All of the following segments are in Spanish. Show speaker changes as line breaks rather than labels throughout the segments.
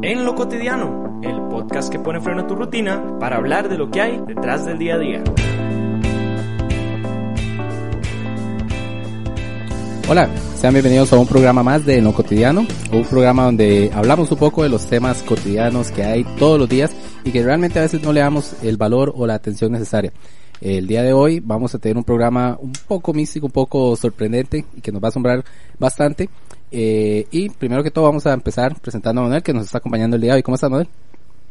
En lo cotidiano, el podcast que pone freno a tu rutina para hablar de lo que hay detrás del día a día.
Hola, sean bienvenidos a un programa más de En lo cotidiano, un programa donde hablamos un poco de los temas cotidianos que hay todos los días y que realmente a veces no le damos el valor o la atención necesaria. El día de hoy vamos a tener un programa un poco místico, un poco sorprendente y que nos va a asombrar bastante. Eh, y primero que todo vamos a empezar presentando a Manuel que nos está acompañando el día de hoy. ¿Cómo estás Manuel?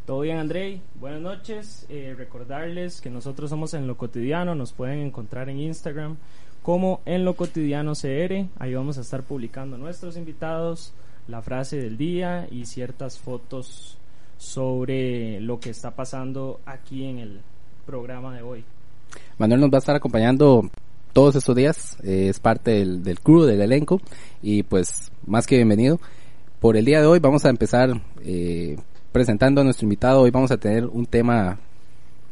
Todo bien Andrei, buenas noches. Eh, recordarles que nosotros somos en lo cotidiano, nos pueden encontrar en Instagram como en lo cotidiano CR. Ahí vamos a estar publicando nuestros invitados, la frase del día y ciertas fotos sobre lo que está pasando aquí en el programa de hoy.
Manuel nos va a estar acompañando todos estos días, eh, es parte del, del crew, del elenco, y pues más que bienvenido. Por el día de hoy vamos a empezar eh, presentando a nuestro invitado, hoy vamos a tener un tema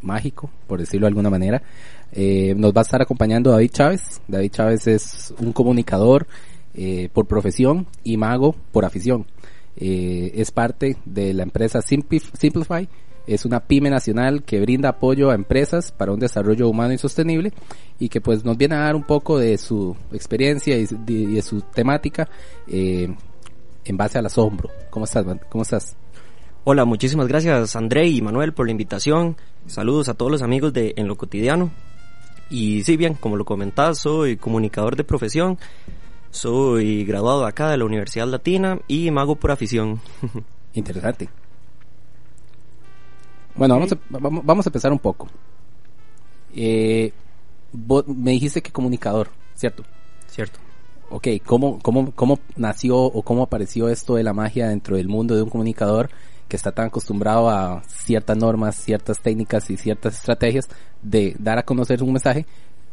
mágico, por decirlo de alguna manera. Eh, nos va a estar acompañando David Chávez. David Chávez es un comunicador eh, por profesión y mago por afición. Es parte de la empresa Simplify, es una pyme nacional que brinda apoyo a empresas para un desarrollo humano y sostenible y que pues nos viene a dar un poco de su experiencia y de, su temática eh, en base al asombro. ¿Cómo estás, ¿Cómo estás?
Hola, muchísimas gracias André y Manuel por la invitación. Saludos a todos los amigos de En lo cotidiano. Y sí, bien, como lo comentás, soy comunicador de profesión, soy graduado acá de la Universidad Latina y mago por afición.
Interesante. Bueno, vamos a, vamos a empezar un poco. Eh, me dijiste que comunicador, ¿cierto?
Cierto.
Ok, ¿cómo, cómo, ¿cómo nació o cómo apareció esto de la magia dentro del mundo de un comunicador que está tan acostumbrado a ciertas normas, ciertas técnicas y ciertas estrategias de dar a conocer un mensaje,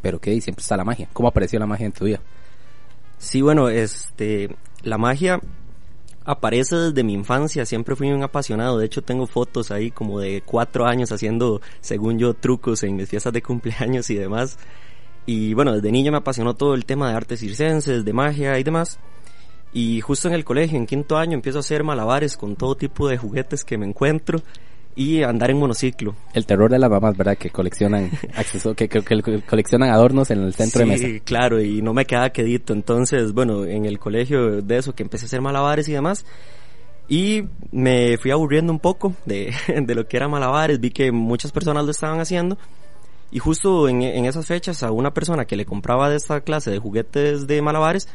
pero que siempre está la magia? ¿Cómo apareció la magia en tu vida?
Sí, bueno, este, la magia aparece desde mi infancia, siempre fui un apasionado, de hecho tengo fotos ahí como de cuatro años haciendo, según yo, trucos en mis fiestas de cumpleaños y demás. Y bueno, desde niño me apasionó todo el tema de artes circenses, de magia y demás. Y justo en el colegio, en quinto año, empiezo a hacer malabares con todo tipo de juguetes que me encuentro y andar en monociclo.
El terror de las mamás, ¿verdad? Que coleccionan acceso, que, coleccionan adornos en el centro de mesa.
Sí, claro, y no me quedaba quedito. Entonces, bueno, en el colegio de eso, que empecé a hacer malabares y demás, y me fui aburriendo un poco de, de lo que era malabares, vi que muchas personas lo estaban haciendo, y justo en, en esas fechas a una persona que le compraba de esta clase de juguetes de malabares,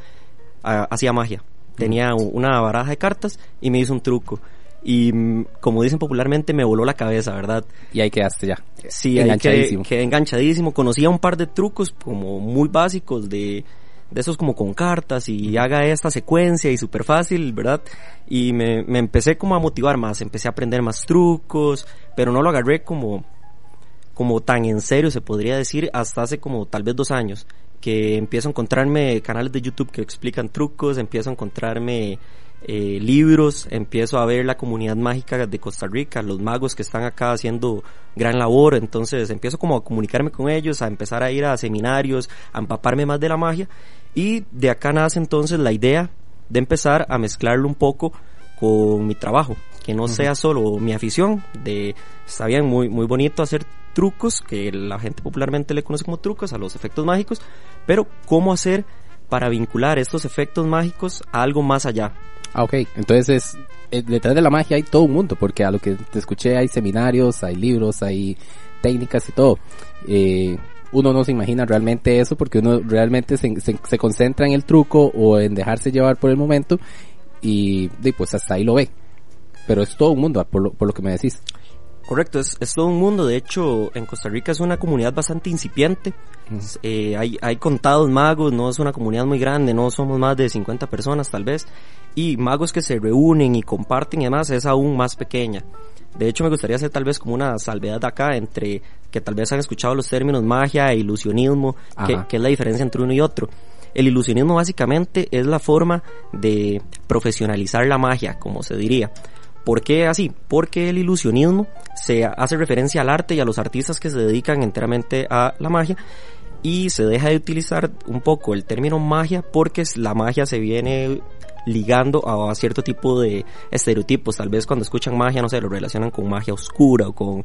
hacía magia. Tenía una baraja de cartas y me hizo un truco y mm, como dicen popularmente me voló la cabeza, ¿verdad?
Y ahí quedaste ya.
Sí, enganchadísimo. Ahí quedé, enganchadísimo. Conocía un par de trucos como muy básicos de, de esos como con cartas y haga esta secuencia y súper fácil, ¿verdad? Y me, me empecé como a motivar más, empecé a aprender más trucos, pero no lo agarré como, como tan en serio se podría decir hasta hace como tal vez dos años que empiezo a encontrarme canales de YouTube que explican trucos, empiezo a encontrarme eh, libros, empiezo a ver la comunidad mágica de Costa Rica, los magos que están acá haciendo gran labor, entonces empiezo como a comunicarme con ellos, a empezar a ir a seminarios, a empaparme más de la magia. Y de acá nace entonces la idea de empezar a mezclarlo un poco con mi trabajo, que no sea solo mi afición de está bien muy muy bonito hacer trucos que la gente popularmente le conoce como trucos a los efectos mágicos, pero cómo hacer para vincular estos efectos mágicos a algo más allá,
Ah, ok. Entonces, eh, detrás de la magia hay todo un mundo, porque a lo que te escuché hay seminarios, hay libros, hay técnicas y todo. Eh, uno no se imagina realmente eso porque uno realmente se, se, concentra en el truco o en dejarse llevar por el momento y, pues hasta ahí lo ve. Pero es todo un mundo, por lo, por lo que me decís.
Correcto, es, es, todo un mundo. De hecho, en Costa Rica es una comunidad bastante incipiente. Eh, hay, hay contados magos, no es una comunidad muy grande, no somos más de 50 personas tal vez. Y magos que se reúnen y comparten y demás es aún más pequeña. De hecho, me gustaría hacer tal vez como una salvedad acá entre que tal vez han escuchado los términos magia e ilusionismo, que, que es la diferencia entre uno y otro. El ilusionismo básicamente es la forma de profesionalizar la magia, como se diría. ¿Por qué así? Porque el ilusionismo se hace referencia al arte y a los artistas que se dedican enteramente a la magia y se deja de utilizar un poco el término magia porque la magia se viene ligando a, cierto tipo de estereotipos. Tal vez cuando escuchan magia, no sé, lo relacionan con magia oscura o con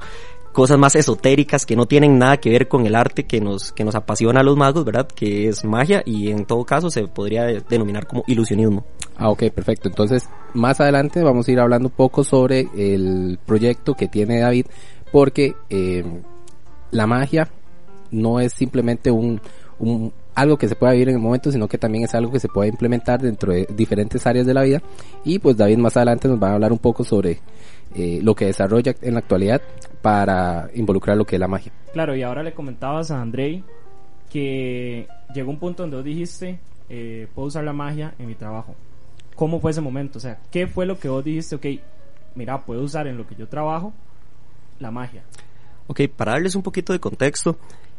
cosas más esotéricas que no tienen nada que ver con el arte que nos, que nos apasiona a los magos, ¿verdad? Que es magia y en todo caso se podría denominar como ilusionismo.
Ah, ok, perfecto. Entonces, más adelante vamos a ir hablando un poco sobre el proyecto que tiene David, porque eh, la magia no es simplemente un, un, algo que se pueda vivir en el momento, sino que también es algo que se puede implementar dentro de diferentes áreas de la vida. Y pues David más adelante nos va a hablar un poco sobre eh, lo que desarrolla en la actualidad para involucrar lo que es la magia.
Claro, y ahora le comentabas a Andrei que llegó un punto donde vos dijiste, eh, puedo usar la magia en mi trabajo. ¿Cómo fue ese momento? O sea, ¿qué fue lo que vos dijiste? Ok, mira, puedo usar en lo que yo trabajo la magia.
Ok, para darles un poquito de contexto,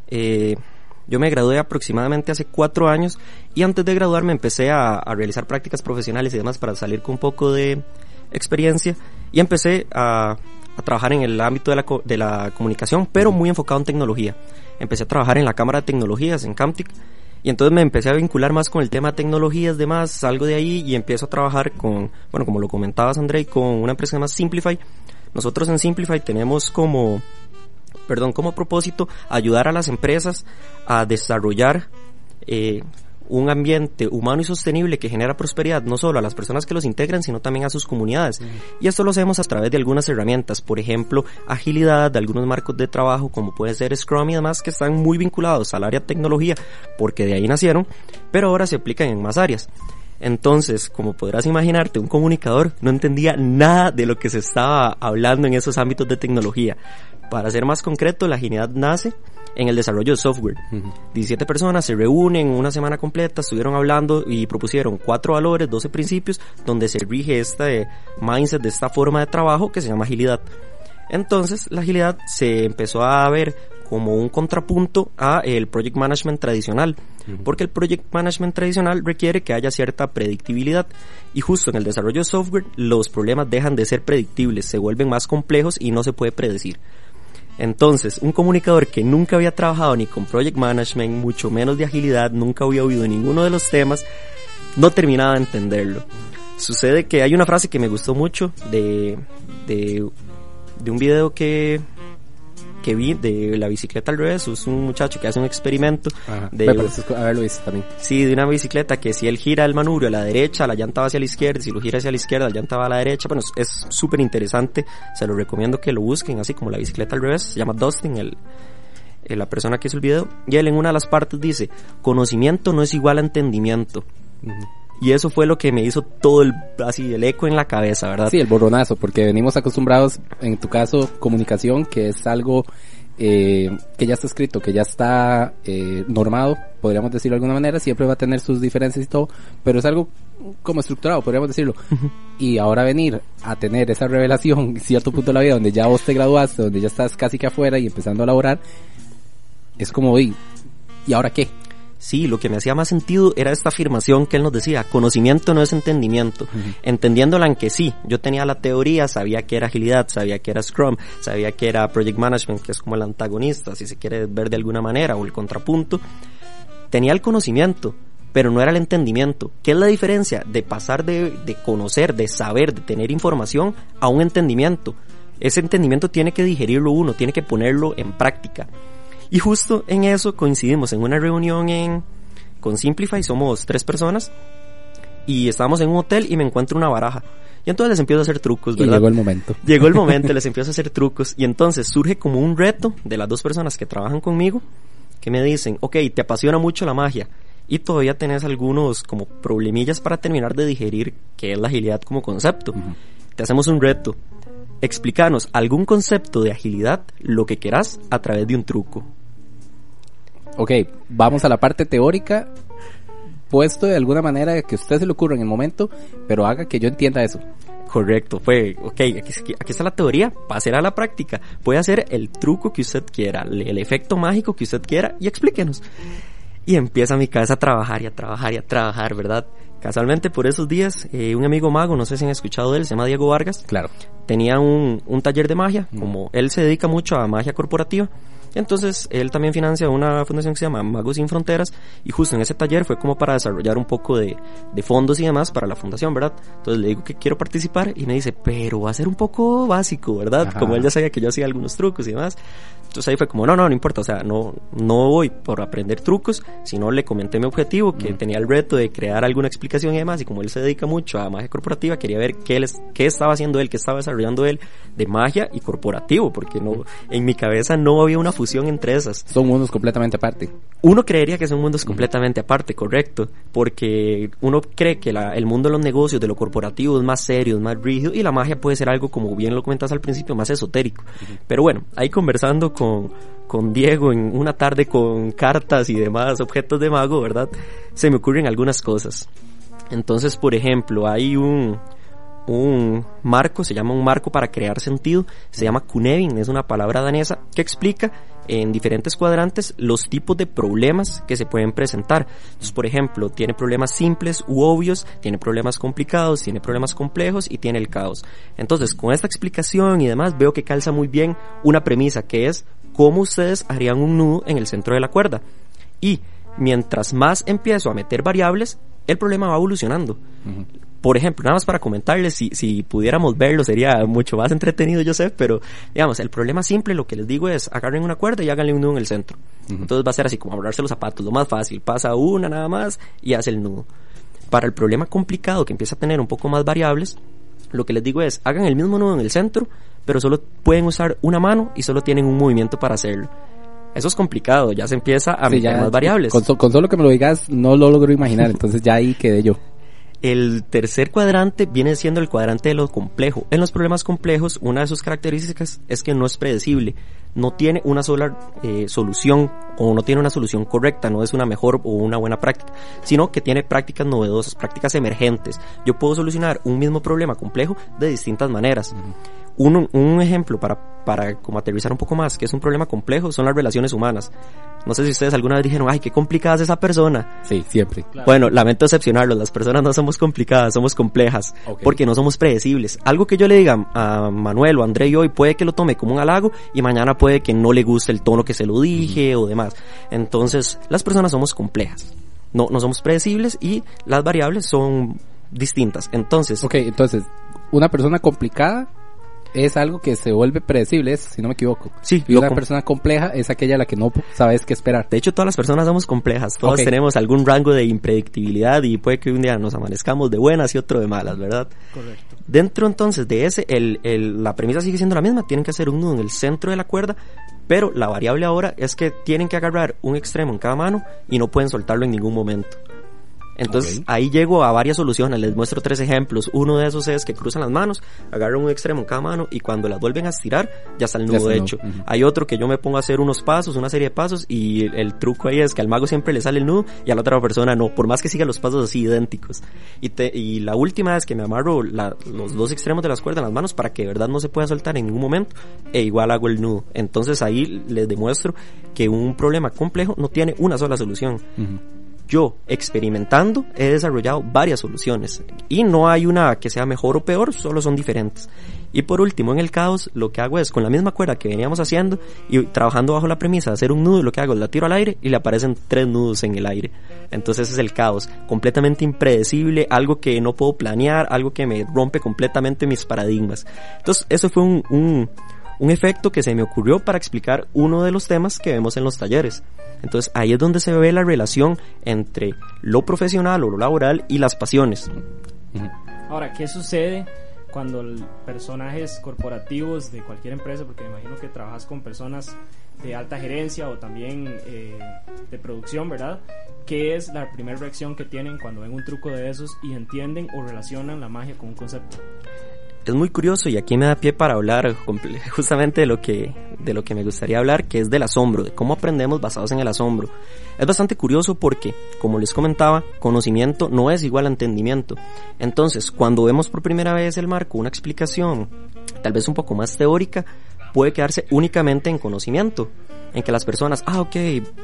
eh, yo me gradué aproximadamente hace cuatro años y antes de graduarme empecé a, realizar prácticas profesionales y demás para salir con un poco de experiencia y empecé a, trabajar en el ámbito de la, de la comunicación, pero muy enfocado en tecnología. Empecé a trabajar en la Cámara de Tecnologías, en Camtic, y entonces me empecé a vincular más con el tema de tecnologías, demás, salgo de ahí y empiezo a trabajar con, bueno, como lo comentabas André, con una empresa llamada Simplify. Nosotros en Simplify tenemos como perdón, como propósito ayudar a las empresas a desarrollar eh, un ambiente humano y sostenible que genera prosperidad no solo a las personas que los integran, sino también a sus comunidades. Y esto lo hacemos a través de algunas herramientas, por ejemplo, agilidad, de algunos marcos de trabajo, como puede ser Scrum y demás, que están muy vinculados al área de tecnología, porque de ahí nacieron, pero ahora se aplican en más áreas. Entonces, como podrás imaginarte, un comunicador no entendía nada de lo que se estaba hablando en esos ámbitos de tecnología. Para ser más concreto, la agilidad nace en el desarrollo de software. 17 personas se reúnen una semana completa, estuvieron hablando y propusieron cuatro valores, 12 principios, donde se rige este mindset de esta forma de trabajo que se llama agilidad. Entonces, la agilidad se empezó a ver como un contrapunto a el project management tradicional, porque el project management tradicional requiere que haya cierta predictibilidad y justo en el desarrollo de software los problemas dejan de ser predictibles, se vuelven más complejos y no se puede predecir. Entonces, un comunicador que nunca había trabajado ni con project management, mucho menos de agilidad, nunca había oído ninguno de los temas, no terminaba de entenderlo. Sucede que hay una frase que me gustó mucho de, de, de un video que que vi de la bicicleta al revés, es un muchacho que hace un experimento de
también.
Sí, de una bicicleta que si él gira el manubrio a la derecha, la llanta va hacia la izquierda, si lo gira hacia la izquierda, la llanta va a la derecha. Bueno, es súper interesante, se lo recomiendo que lo busquen, así como la bicicleta al revés, se llama Dustin, el, la persona que hizo el video, y él en una de las partes dice, conocimiento no es igual a entendimiento. Y eso fue lo que me hizo todo el, así, el eco en la cabeza, ¿verdad?
Sí, el borronazo, porque venimos acostumbrados, en tu caso, comunicación, que es algo eh, que ya está escrito, que ya está eh, normado, podríamos decirlo de alguna manera, siempre va a tener sus diferencias y todo, pero es algo como estructurado, podríamos decirlo. Y ahora venir a tener esa revelación, cierto punto de la vida, donde ya vos te graduaste, donde ya estás casi que afuera y empezando a laborar, es como, ¿y, ¿y ahora qué?
Sí, lo que me hacía más sentido era esta afirmación que él nos decía, conocimiento no es entendimiento, entendiéndola en que sí, yo tenía la teoría, sabía que era agilidad, sabía que era Scrum, sabía que era Project Management, que es como el antagonista, si se quiere ver de alguna manera, o el contrapunto, tenía el conocimiento, pero no era el entendimiento. ¿Qué es la diferencia de pasar de, de conocer, de saber, de tener información a un entendimiento? Ese entendimiento tiene que digerirlo uno, tiene que ponerlo en práctica. Y justo en eso coincidimos en una reunión en, con Simplify, somos tres personas, y estábamos en un hotel y me encuentro una baraja. Y entonces les empiezo a hacer trucos, ¿verdad?
Y llegó el momento.
Llegó el momento, les empiezo a hacer trucos. Y entonces surge como un reto de las dos personas que trabajan conmigo, que me dicen, ok, te apasiona mucho la magia. Y todavía tenés algunos como problemillas para terminar de digerir qué es la agilidad como concepto. Te hacemos un reto explícanos algún concepto de agilidad, lo que quieras, a través de un truco.
Ok, vamos a la parte teórica, puesto de alguna manera que a usted se le ocurra en el momento, pero haga que yo entienda eso.
Correcto, fue, ok, aquí, está la teoría, pase a la práctica. Puede hacer el truco que usted quiera, el efecto mágico que usted quiera y explíquenos. Y empieza mi cabeza a trabajar y a trabajar y a trabajar, ¿verdad? Casualmente por esos días, eh, un amigo mago, no sé si han escuchado de él, se llama Diego Vargas.
Claro.
Tenía un, un taller de magia, mm. como él se dedica mucho a magia corporativa. Entonces, él también financia una fundación que se llama Magos Sin Fronteras y justo en ese taller fue como para desarrollar un poco de, de fondos y demás para la fundación, ¿verdad? Entonces le digo que quiero participar y me dice, pero va a ser un poco básico, ¿verdad? Como él ya sabía que yo hacía algunos trucos y demás. Entonces ahí fue como, no, no, no importa, o sea, no, no voy por aprender trucos, sino le comenté mi objetivo, que tenía el reto de crear alguna explicación y demás, y como él se dedica mucho a magia corporativa, quería ver qué, él, qué estaba haciendo él, qué estaba desarrollando él de magia y corporativo, porque no, en mi cabeza no había una fusión entre esas.
Son mundos completamente aparte.
Uno creería que son mundos completamente aparte, correcto, porque uno cree que la, el mundo de los negocios, de lo corporativo es más serio, es más rígido, y la magia puede ser algo, como bien lo comentas al principio, más esotérico. Pero bueno, ahí conversando con con, Diego en una tarde con cartas y demás objetos de mago, ¿verdad? Se me ocurren algunas cosas. Entonces, por ejemplo, hay un, un marco, se llama un marco para crear sentido, se llama Kunevin, es una palabra danesa que explica en diferentes cuadrantes los tipos de problemas que se pueden presentar. Entonces, por ejemplo, tiene problemas simples u obvios, tiene problemas complicados, tiene problemas complejos y tiene el caos. Entonces, con esta explicación y demás, veo que calza muy bien una premisa que es cómo ustedes harían un nudo en el centro de la cuerda. Y mientras más empiezo a meter variables, el problema va evolucionando. Por ejemplo, nada más para comentarles, si, si pudiéramos verlo sería mucho más entretenido, yo sé, pero digamos, el problema simple, lo que les digo es agarren una cuerda y háganle un nudo en el centro. Entonces va a ser así como amarrarse los zapatos, lo más fácil, pasa una nada más y hace el nudo. Para el problema complicado que empieza a tener un poco más variables, lo que les digo es, hagan el mismo nudo en el centro, pero solo pueden usar una mano y solo tienen un movimiento para hacerlo. Eso es complicado, ya se empieza a meter más variables.
Con, con, solo que me lo digas, no lo logro imaginar, entonces ya ahí quedé yo.
El tercer cuadrante viene siendo el cuadrante de lo complejo. En los problemas complejos, una de sus características es que no es predecible, no tiene una sola eh, solución o no tiene una solución correcta, no es una mejor o una buena práctica, sino que tiene prácticas novedosas, prácticas emergentes. Yo puedo solucionar un mismo problema complejo de distintas maneras. Un, un ejemplo para, para como aterrizar un poco más, que es un problema complejo, son las relaciones humanas. No sé si ustedes alguna vez dijeron, ay, qué complicada es esa persona.
Sí, siempre.
Bueno, lamento decepcionarlos, las personas no somos complicadas, somos complejas, porque no somos predecibles. Algo que yo le diga a Manuel o a André hoy puede que lo tome como un halago y mañana puede que no le guste el tono que se lo dije o demás. Entonces, las personas somos complejas. No, no somos predecibles y las variables son distintas. Entonces.
Ok, entonces, una persona complicada es algo que se vuelve predecible, si no me equivoco.
Sí.
Y una persona compleja es aquella a la que no sabes qué esperar.
De hecho, todas las personas somos complejas. Todos tenemos algún rango de impredictibilidad y puede que un día nos amanezcamos de buenas y otro de malas, ¿verdad?
Correcto.
Dentro entonces de ese, el, el, la premisa sigue siendo la misma. Tienen que hacer un nudo en el centro de la cuerda, pero la variable ahora es que tienen que agarrar un extremo en cada mano y no pueden soltarlo en ningún momento. Entonces ahí llego a varias soluciones, les muestro tres ejemplos. Uno de esos es que cruzan las manos, agarran un extremo en cada mano y cuando las vuelven a estirar ya está el nudo hecho. Hay otro que yo me pongo a hacer unos pasos, una serie de pasos y el, truco ahí es que al mago siempre le sale el nudo y a la otra persona no, por más que siga los pasos así idénticos. Y, y la última es que me amarro los dos extremos de las cuerdas en las manos para que de verdad no se pueda soltar en ningún momento e igual hago el nudo. Entonces ahí les demuestro que un problema complejo no tiene una sola solución yo experimentando he desarrollado varias soluciones y no hay una que sea mejor o peor, solo son diferentes. Y por último, en el caos, lo que hago es con la misma cuerda que veníamos haciendo y trabajando bajo la premisa de hacer un nudo, lo que hago es la tiro al aire y le aparecen tres nudos en el aire. Entonces es el caos, completamente impredecible, algo que no puedo planear, algo que me rompe completamente mis paradigmas. Entonces, eso fue un, un, un efecto que se me ocurrió para explicar uno de los temas que vemos en los talleres. Entonces ahí es donde se ve la relación entre lo profesional o lo laboral y las pasiones.
Ahora, ¿qué sucede cuando personajes corporativos de cualquier empresa, porque me imagino que trabajas con personas de alta gerencia o también eh, de producción, ¿verdad? ¿Qué es la primera reacción que tienen cuando ven un truco de esos y entienden o relacionan la magia con un concepto?
Es muy curioso y aquí me da pie para hablar justamente de lo que de lo que me gustaría hablar, que es del asombro, de cómo aprendemos basados en el asombro. Es bastante curioso porque, como les comentaba, conocimiento no es igual a entendimiento. Entonces, cuando vemos por primera vez el marco, una explicación tal vez un poco más teórica, puede quedarse únicamente en conocimiento en que las personas, ah, ok,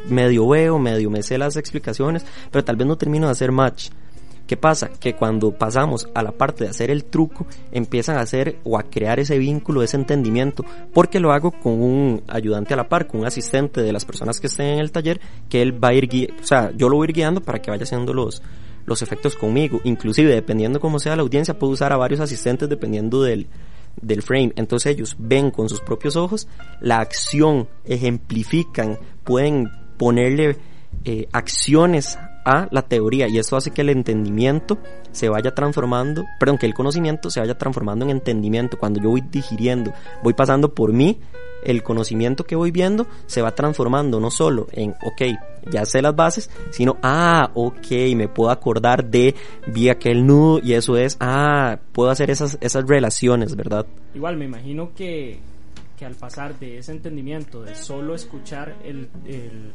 medio veo, medio me sé las explicaciones, pero tal vez no termino de hacer match. ¿Qué pasa? Que cuando pasamos a la parte de hacer el truco, empiezan a hacer o a crear ese vínculo, ese entendimiento, porque lo hago con un ayudante a la par, con un asistente de las personas que estén en el taller, que él va a ir guiando, o sea, yo lo voy a ir guiando para que vaya haciendo los, los efectos conmigo. Inclusive, dependiendo cómo sea la audiencia, puedo usar a varios asistentes dependiendo del, del frame. Entonces ellos ven con sus propios ojos la acción, ejemplifican, pueden ponerle eh, acciones a la teoría y eso hace que el entendimiento se vaya transformando, perdón, que el conocimiento se vaya transformando en entendimiento. Cuando yo voy digiriendo, voy pasando por mí, el conocimiento que voy viendo se va transformando no solo en, ok, ya sé las bases, sino, ah, ok, me puedo acordar de, vi aquel nudo y eso es, ah, puedo hacer esas, esas relaciones, ¿verdad?
Igual, me imagino que que al pasar de ese entendimiento, de solo escuchar el,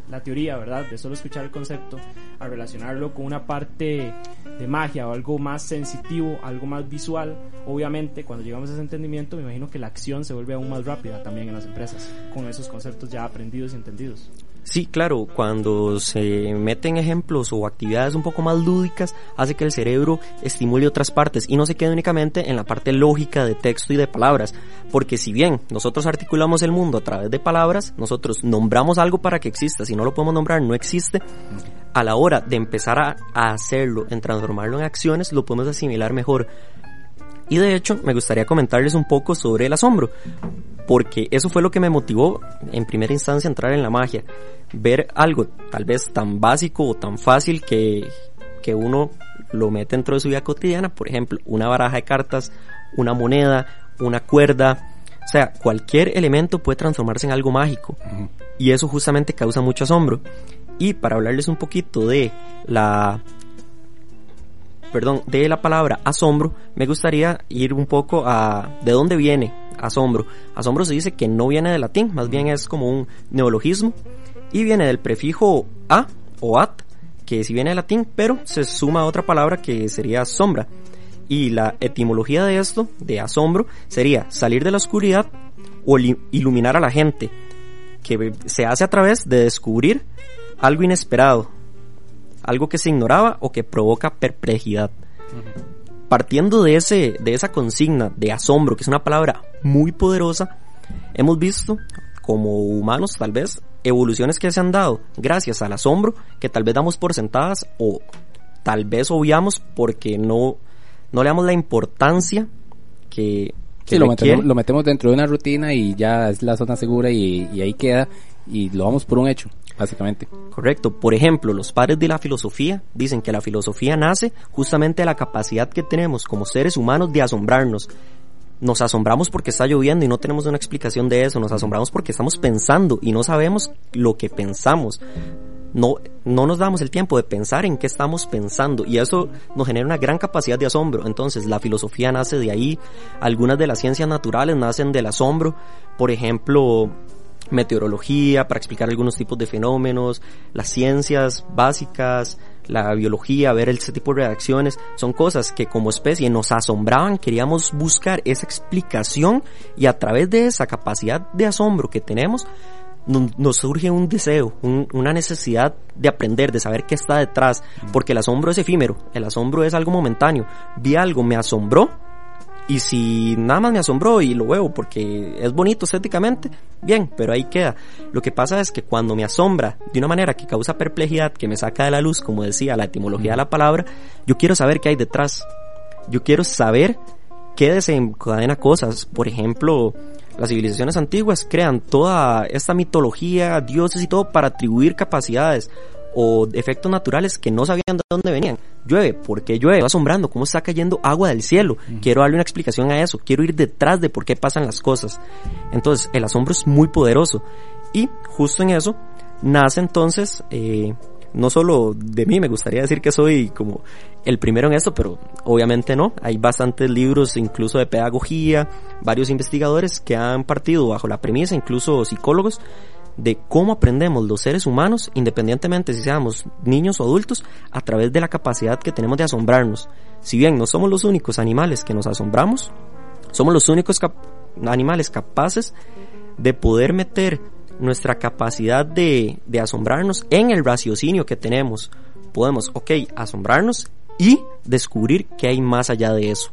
la teoría, ¿verdad? De solo escuchar el concepto, a relacionarlo con una parte de magia o algo más sensitivo, algo más visual, obviamente cuando llegamos a ese entendimiento me imagino que la acción se vuelve aún más rápida también en las empresas, con esos conceptos ya aprendidos y entendidos.
Sí, claro, cuando se meten ejemplos o actividades un poco más lúdicas, hace que el cerebro estimule otras partes y no se quede únicamente en la parte lógica de texto y de palabras, porque si bien nosotros articulamos el mundo a través de palabras, nosotros nombramos algo para que exista, si no lo podemos nombrar no existe, a la hora de empezar a, hacerlo, en transformarlo en acciones, lo podemos asimilar mejor. Y de hecho, me gustaría comentarles un poco sobre el asombro, porque eso fue lo que me motivó en primera instancia a entrar en la magia. Ver algo tal vez tan básico o tan fácil que, que uno lo mete dentro de su vida cotidiana, por ejemplo, una baraja de cartas, una moneda, una cuerda, o sea, cualquier elemento puede transformarse en algo mágico. Y eso justamente causa mucho asombro. Y para hablarles un poquito de la perdón, de la palabra asombro, me gustaría ir un poco a de dónde viene asombro. Asombro se dice que no viene del latín, más bien es como un neologismo y viene del prefijo a o at, que si viene del latín, pero se suma a otra palabra que sería sombra. Y la etimología de esto, de asombro, sería salir de la oscuridad o iluminar a la gente, que se hace a través de descubrir algo inesperado, algo que se ignoraba o que provoca perplejidad. Partiendo de, ese, de esa consigna de asombro, que es una palabra muy poderosa, hemos visto como humanos tal vez evoluciones que se han dado gracias al asombro que tal vez damos por sentadas o tal vez obviamos porque no, no le damos la importancia que,
que lo, metemos, lo metemos dentro de una rutina y ya es la zona segura y, y ahí queda y lo vamos por un hecho básicamente.
Correcto. Por ejemplo, los padres de la filosofía dicen que la filosofía nace justamente de la capacidad que tenemos como seres humanos de asombrarnos. Nos asombramos porque está lloviendo y no tenemos una explicación de eso. Nos asombramos porque estamos pensando y no sabemos lo que pensamos. No, no nos damos el tiempo de pensar en qué estamos pensando y eso nos genera una gran capacidad de asombro. Entonces la filosofía nace de ahí, algunas de las ciencias naturales nacen del asombro. Por ejemplo, meteorología para explicar algunos tipos de fenómenos, las ciencias básicas, la biología, ver ese tipo de reacciones, son cosas que como especie nos asombraban, queríamos buscar esa explicación y a través de esa capacidad de asombro que tenemos, nos surge un deseo, una necesidad de aprender, de saber qué está detrás, porque el asombro es efímero, el asombro es algo momentáneo. Vi algo, me asombró, y si nada más me asombró y lo veo porque es bonito estéticamente, bien, pero ahí queda. Lo que pasa es que cuando me asombra de una manera que causa perplejidad, que me saca de la luz, como decía la etimología de la palabra, yo quiero saber qué hay detrás. Yo quiero saber qué desencadena cosas. Por ejemplo, las civilizaciones antiguas crean toda esta mitología, dioses y todo para atribuir capacidades o efectos naturales que no sabían de dónde venían. Llueve, ¿por qué llueve? Va asombrando, ¿cómo está cayendo agua del cielo? Quiero darle una explicación a eso, quiero ir detrás de por qué pasan las cosas. Entonces, el asombro es muy poderoso. Y justo en eso nace entonces, eh, no solo de mí, me gustaría decir que soy como el primero en esto, pero obviamente no. Hay bastantes libros, incluso de pedagogía, varios investigadores que han partido bajo la premisa, incluso psicólogos, de cómo aprendemos los seres humanos, independientemente si seamos niños o adultos, a través de la capacidad que tenemos de asombrarnos. Si bien no somos los únicos animales que nos asombramos, somos los únicos animales capaces de poder meter nuestra capacidad de, de asombrarnos en el raciocinio que tenemos. Podemos, ok, asombrarnos y descubrir qué hay más allá de eso.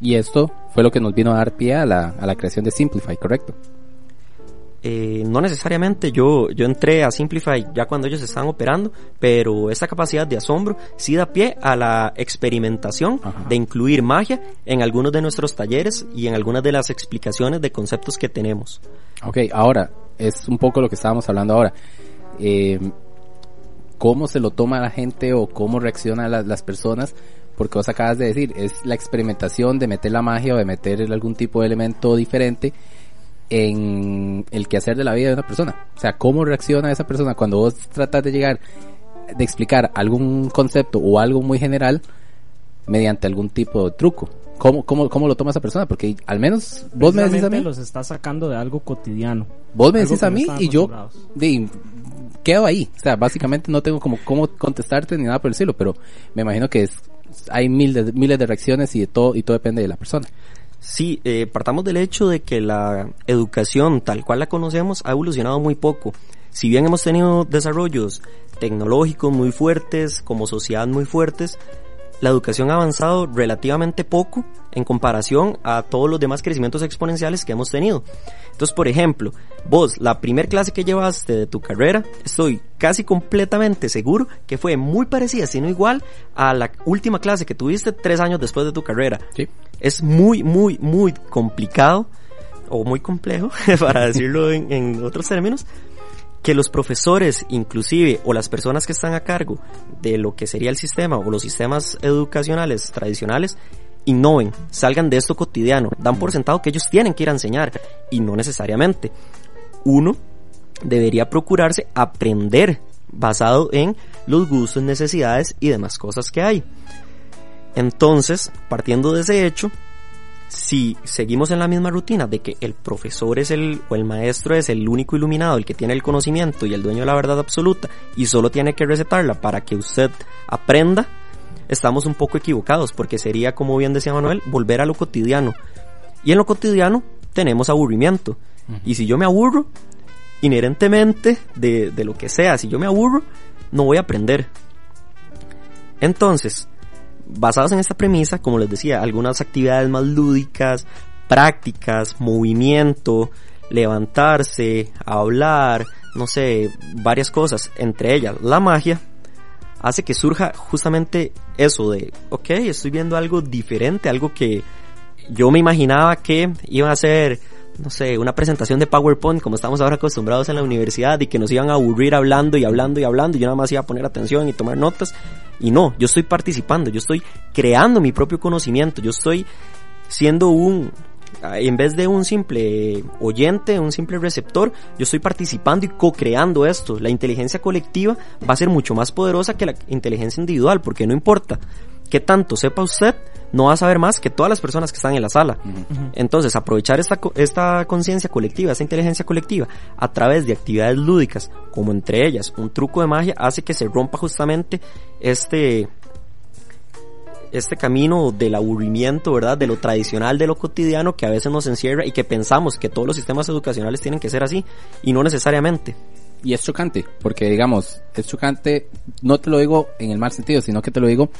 Y esto fue lo que nos vino a dar pie a la, a la creación de Simplify, ¿correcto?
Eh, no necesariamente yo, yo entré a Simplify ya cuando ellos estaban operando, pero esa capacidad de asombro sí da pie a la experimentación de incluir magia en algunos de nuestros talleres y en algunas de las explicaciones de conceptos que tenemos.
Ok, ahora es un poco lo que estábamos hablando ahora. Eh, ¿Cómo se lo toma la gente o cómo reaccionan las personas? Porque vos acabas de decir, es la experimentación de meter la magia o de meter algún tipo de elemento diferente en el quehacer de la vida de una persona. O sea, cómo reacciona esa persona cuando vos tratas de llegar, de explicar algún concepto o algo muy general mediante algún tipo de truco. ¿Cómo, cómo, cómo lo toma esa persona? Porque al menos vos me decís a mí.
los está sacando de algo cotidiano.
Vos me decís a mí y yo de, quedo ahí. O sea, básicamente no tengo como cómo contestarte ni nada por el estilo, pero me imagino que es, hay miles de, miles de reacciones y de todo, y todo depende de la persona.
Sí, eh, partamos del hecho de que la educación tal cual la conocemos ha evolucionado muy poco. Si bien hemos tenido desarrollos tecnológicos muy fuertes, como sociedad muy fuertes, la educación ha avanzado relativamente poco en comparación a todos los demás crecimientos exponenciales que hemos tenido. Entonces, por ejemplo, vos, la primer clase que llevaste de tu carrera, estoy casi completamente seguro que fue muy parecida, si no igual, a la última clase que tuviste tres años después de tu carrera.
Sí.
Es muy, muy, muy complicado, o muy complejo, para decirlo en, en otros términos, que los profesores, inclusive, o las personas que están a cargo de lo que sería el sistema o los sistemas educacionales tradicionales, innoven, salgan de esto cotidiano, dan por sentado que ellos tienen que ir a enseñar y no necesariamente. Uno debería procurarse aprender basado en los gustos, necesidades y demás cosas que hay. Entonces, partiendo de ese hecho, si seguimos en la misma rutina de que el profesor es el o el maestro es el único iluminado, el que tiene el conocimiento y el dueño de la verdad absoluta y solo tiene que recetarla para que usted aprenda, estamos un poco equivocados porque sería, como bien decía Manuel, volver a lo cotidiano. Y en lo cotidiano tenemos aburrimiento. Y si yo me aburro, inherentemente de, de lo que sea, si yo me aburro, no voy a aprender. Entonces, basados en esta premisa, como les decía, algunas actividades más lúdicas, prácticas, movimiento, levantarse, hablar, no sé, varias cosas, entre ellas la magia, hace que surja justamente eso de, ok, estoy viendo algo diferente, algo que yo me imaginaba que iba a ser no sé, una presentación de PowerPoint como estamos ahora acostumbrados en la universidad y que nos iban a aburrir hablando y hablando y hablando y yo nada más iba a poner atención y tomar notas y no, yo estoy participando, yo estoy creando mi propio conocimiento, yo estoy siendo un en vez de un simple oyente, un simple receptor, yo estoy participando y co-creando esto. La inteligencia colectiva va a ser mucho más poderosa que la inteligencia individual, porque no importa qué tanto sepa usted, no va a saber más que todas las personas que están en la sala. Entonces, aprovechar esta, esta conciencia colectiva, esta inteligencia colectiva, a través de actividades lúdicas, como entre ellas un truco de magia, hace que se rompa justamente este, este camino del aburrimiento, ¿verdad? De lo tradicional, de lo cotidiano que a veces nos encierra y que pensamos que todos los sistemas educacionales tienen que ser así y no necesariamente.
Y es chocante, porque digamos, es chocante, no te lo digo en el mal sentido, sino que te lo digo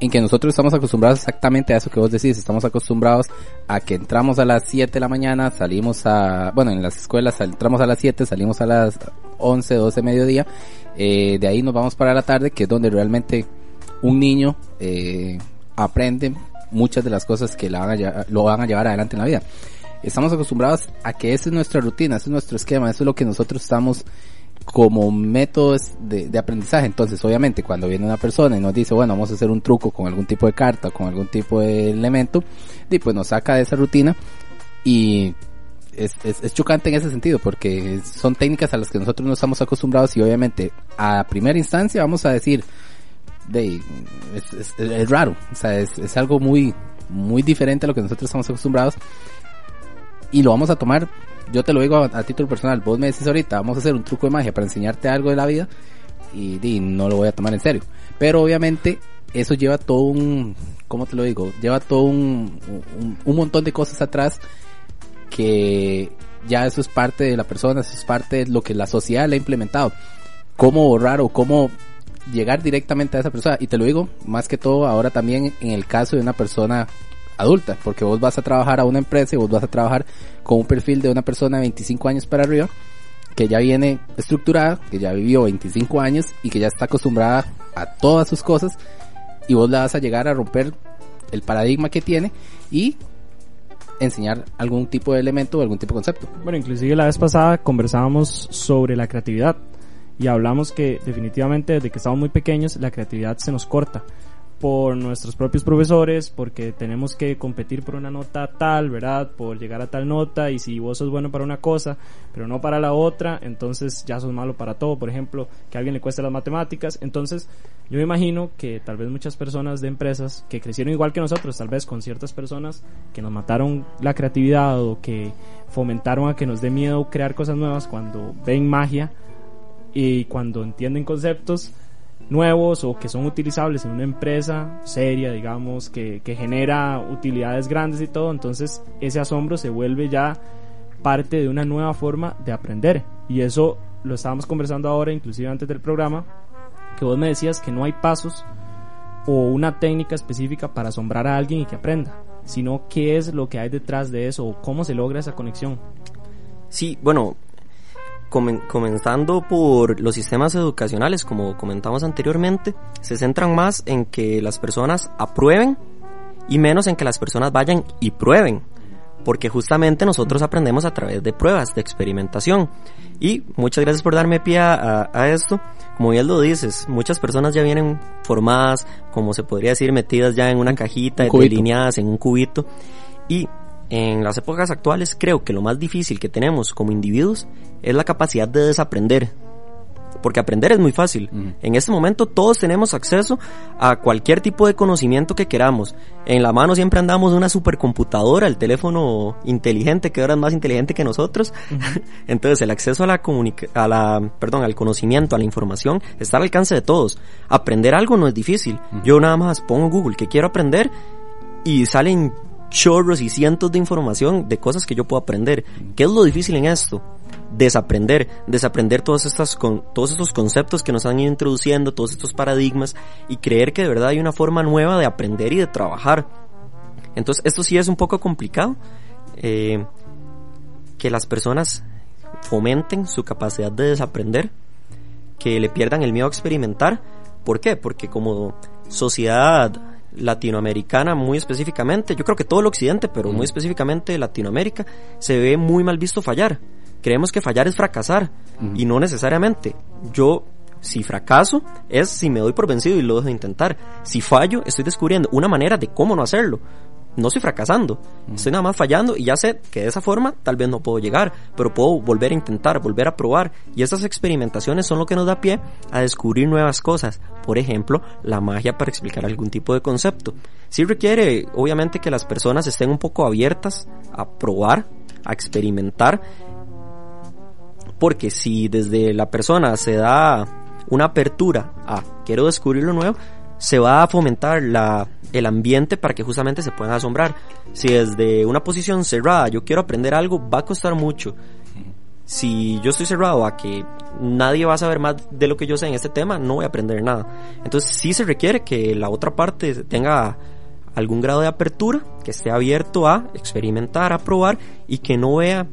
en que nosotros estamos acostumbrados exactamente a eso que vos decís, estamos acostumbrados a que entramos a las 7 de la mañana, salimos a, bueno, en las escuelas entramos a las 7, salimos a las 11, 12 mediodía, eh, de ahí nos vamos para la tarde, que es donde realmente un niño eh, aprende muchas de las cosas que la van a, lo van a llevar adelante en la vida. Estamos acostumbrados a que esa es nuestra rutina, ese es nuestro esquema, eso es lo que nosotros estamos como métodos de, aprendizaje. Entonces, obviamente, cuando viene una persona y nos dice, bueno, vamos a hacer un truco con algún tipo de carta, con algún tipo de elemento, y pues nos saca de esa rutina y es, es, chocante en ese sentido porque son técnicas a las que nosotros no estamos acostumbrados y obviamente a primera instancia vamos a decir, de, es, raro, o sea, es, algo muy, muy diferente a lo que nosotros estamos acostumbrados y lo vamos a tomar yo te lo digo a, título personal, vos me decís ahorita, vamos a hacer un truco de magia para enseñarte algo de la vida y, no lo voy a tomar en serio. Pero obviamente eso lleva todo un, ¿cómo te lo digo? Lleva todo un, un, montón de cosas atrás que ya eso es parte de la persona, eso es parte de lo que la sociedad le ha implementado. Cómo borrar o cómo llegar directamente a esa persona. Y te lo digo más que todo ahora también en el caso de una persona adulta, porque vos vas a trabajar a una empresa y vos vas a trabajar con un perfil de una persona de 25 años para arriba que ya viene estructurada, que ya vivió 25 años y que ya está acostumbrada a todas sus cosas y vos la vas a llegar a romper el paradigma que tiene y enseñar algún tipo de elemento o algún tipo de concepto.
Bueno, inclusive la vez pasada conversábamos sobre la creatividad y hablamos que definitivamente desde que estamos muy pequeños la creatividad se nos corta por nuestros propios profesores, porque tenemos que competir por una nota tal, ¿verdad? Por llegar a tal nota y si vos sos bueno para una cosa, pero no para la otra, entonces ya sos malo para todo. Por ejemplo, que a alguien le cueste las matemáticas. Entonces, yo me imagino que tal vez muchas personas de empresas que crecieron igual que nosotros, tal vez con ciertas personas que nos mataron la creatividad o que fomentaron a que nos dé miedo crear cosas nuevas cuando ven magia y cuando entienden conceptos, nuevos o que son utilizables en una empresa seria, digamos, que, que genera utilidades grandes y todo, entonces ese asombro se vuelve ya parte de una nueva forma de aprender. Y eso lo estábamos conversando ahora, inclusive antes del programa, que vos me decías que no hay pasos o una técnica específica para asombrar a alguien y que aprenda, sino qué es lo que hay detrás de eso o cómo se logra esa conexión.
Sí, bueno, comenzando por los sistemas educacionales, como comentamos anteriormente, se centran más en que las personas aprueben y menos en que las personas vayan y prueben, porque justamente nosotros aprendemos a través de pruebas, de experimentación. Y muchas gracias por darme pie a, esto. Como bien lo dices, muchas personas ya vienen formadas, como se podría decir, metidas ya en una cajita, delineadas en un cubito. Y en las épocas actuales creo que lo más difícil que tenemos como individuos es la capacidad de desaprender. Porque aprender es muy fácil. En este momento todos tenemos acceso a cualquier tipo de conocimiento que queramos. En la mano siempre andamos una supercomputadora, el teléfono inteligente que ahora es más inteligente que nosotros. Entonces el acceso a la, a la perdón, al conocimiento, a la información está al alcance de todos. Aprender algo no es difícil. Yo nada más pongo Google que quiero aprender y salen chorros y cientos de información de cosas que yo puedo aprender. ¿Qué es lo difícil en esto? Desaprender, desaprender todas estas con, todos estos conceptos que nos han ido introduciendo, todos estos paradigmas y creer que de verdad hay una forma nueva de aprender y de trabajar. Entonces esto sí es un poco complicado. Eh, que las personas fomenten su capacidad de desaprender, que le pierdan el miedo a experimentar. ¿Por qué? Porque como sociedad latinoamericana muy específicamente, yo creo que todo el occidente, pero muy específicamente Latinoamérica, se ve muy mal visto fallar. Creemos que fallar es fracasar y no necesariamente. Yo si fracaso es si me doy por vencido y lo dejo de intentar. Si fallo, estoy descubriendo una manera de cómo no hacerlo no estoy fracasando, estoy nada más fallando y ya sé que de esa forma tal vez no puedo llegar, pero puedo volver a intentar, volver a probar. Y estas experimentaciones son lo que nos da pie a descubrir nuevas cosas, por ejemplo, la magia para explicar algún tipo de concepto. Sí requiere obviamente que las personas estén un poco abiertas a probar, a experimentar, porque si desde la persona se da una apertura a quiero descubrir lo nuevo, se va a fomentar la el ambiente para que justamente se puedan asombrar. Si desde una posición cerrada yo quiero aprender algo, va a costar mucho. Si yo estoy cerrado a que nadie va a saber más de lo que yo sé en este tema, no voy a aprender nada. Entonces sí se requiere que la otra parte tenga algún grado de apertura, que esté abierto a experimentar, a probar y que no vea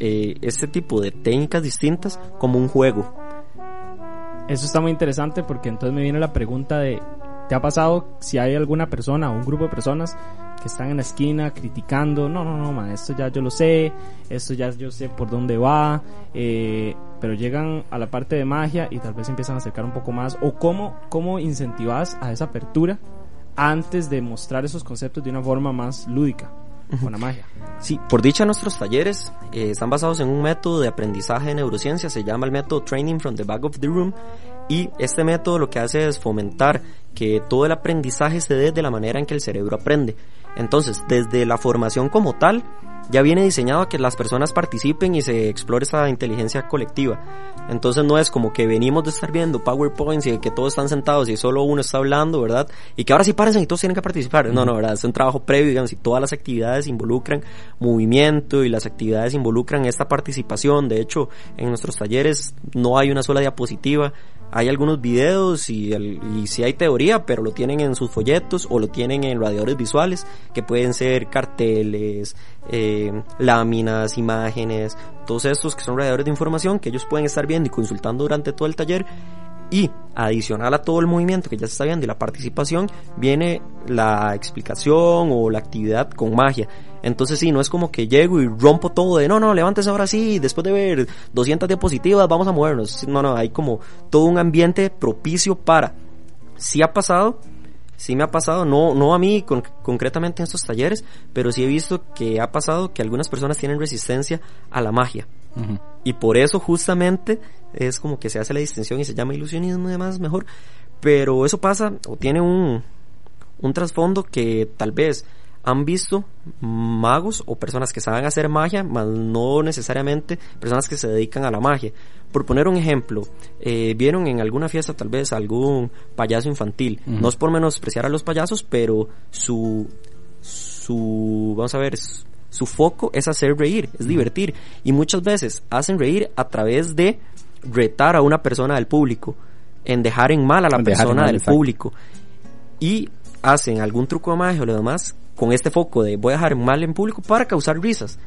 eh, este tipo de técnicas distintas como un juego.
Eso está muy interesante porque entonces me viene la pregunta de ¿Te ha pasado si hay alguna persona o un grupo de personas que están en la esquina criticando? No, no, no, man, esto ya yo lo sé, esto ya yo sé por dónde va, eh, pero llegan a la parte de magia y tal vez empiezan a acercar un poco más. ¿O cómo, cómo incentivas a esa apertura antes de mostrar esos conceptos de una forma más lúdica? Con la magia.
Sí, por dicha nuestros talleres eh, están basados en un método de aprendizaje de neurociencia, se llama el método Training from the Back of the Room y este método lo que hace es fomentar que todo el aprendizaje se dé de la manera en que el cerebro aprende. Entonces, desde la formación como tal, ya viene diseñado a que las personas participen y se explore esa inteligencia colectiva. Entonces no es como que venimos de estar viendo PowerPoints y que todos están sentados y solo uno está hablando, ¿verdad? Y que ahora sí parecen y todos tienen que participar. No, no, ¿verdad? Es un trabajo previo, digamos, y todas las actividades involucran movimiento y las actividades involucran esta participación. De hecho, en nuestros talleres no hay una sola diapositiva hay algunos videos y, y si hay teoría, pero lo tienen en sus folletos o lo tienen en radiadores visuales, que pueden ser carteles, eh, láminas, imágenes, todos estos que son radiadores de información que ellos pueden estar viendo y consultando durante todo el taller. Y adicional a todo el movimiento que ya se está viendo y la participación, viene la explicación o la actividad con magia. Entonces sí, no es como que llego y rompo todo de no, no, levántese ahora sí, después de ver 200 diapositivas vamos a movernos. No, no, hay como todo un ambiente propicio para. Sí ha pasado, sí me ha pasado, no, no a mí concretamente en estos talleres, pero sí he visto que ha pasado que algunas personas tienen resistencia a la magia. Y por eso justamente es como que se hace la distinción y se llama ilusionismo y demás mejor. Pero eso pasa o tiene un, un trasfondo que tal vez han visto magos o personas que saben hacer magia, mas no necesariamente personas que se dedican a la magia. Por poner un ejemplo, eh, vieron en alguna fiesta tal vez algún payaso infantil. No es por menospreciar a los payasos, pero su, su, vamos a ver, su foco es hacer reír, es divertir. Y muchas veces hacen reír a través de retar a una persona del público, en dejar en mal a la persona del público. Y hacen algún truco de magia o lo demás con este foco de voy a dejar mal en público para causar risas.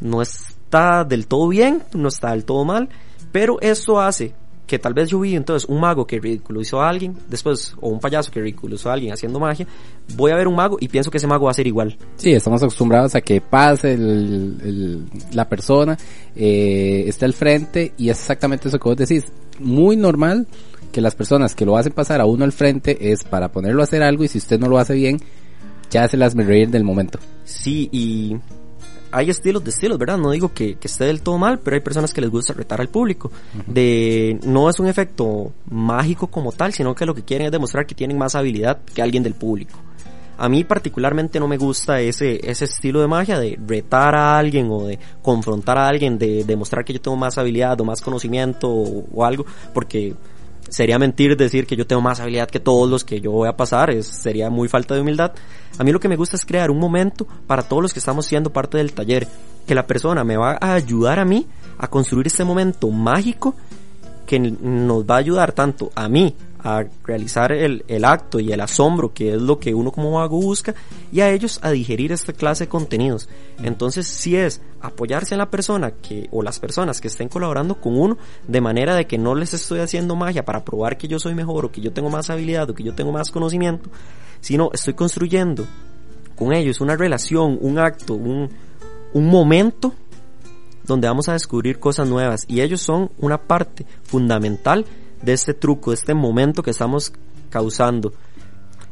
No está del todo bien, no está del todo mal, pero eso hace que tal vez yo vi entonces un mago que ridiculizó a alguien, después, o un payaso que ridiculizó a alguien haciendo magia, voy a ver un mago y pienso que ese mago va a ser igual.
Sí, estamos acostumbrados a que pase la persona, eh, esté al frente y es exactamente eso que vos decís. Muy normal que las personas que lo hacen pasar a uno al frente es para ponerlo a hacer algo y si usted no lo hace bien, ya se las me reír del momento.
Sí, y hay estilos de estilos, ¿verdad? No digo que, esté del todo mal, pero hay personas que les gusta retar al público. De no es un efecto mágico como tal, sino que lo que quieren es demostrar que tienen más habilidad que alguien del público. A mí particularmente no me gusta ese, ese estilo de magia de retar a alguien o de confrontar a alguien, de demostrar que yo tengo más habilidad o más conocimiento o algo, porque sería mentir decir que yo tengo más habilidad que todos los que yo voy a pasar, es, sería muy falta de humildad. A mí lo que me gusta es crear un momento para todos los que estamos siendo parte del taller, que la persona me va a ayudar a mí a construir este momento mágico que nos va a ayudar tanto a mí a realizar el, el, acto y el asombro, que es lo que uno como mago busca, y a ellos a digerir esta clase de contenidos. Entonces, si es apoyarse en la persona que, o las personas que estén colaborando con uno, de manera de que no les estoy haciendo magia para probar que yo soy mejor, o que yo tengo más habilidad, o que yo tengo más conocimiento, sino estoy construyendo con ellos una relación, un acto, un, un momento donde vamos a descubrir cosas nuevas y ellos son una parte fundamental de este truco, de este momento que estamos causando.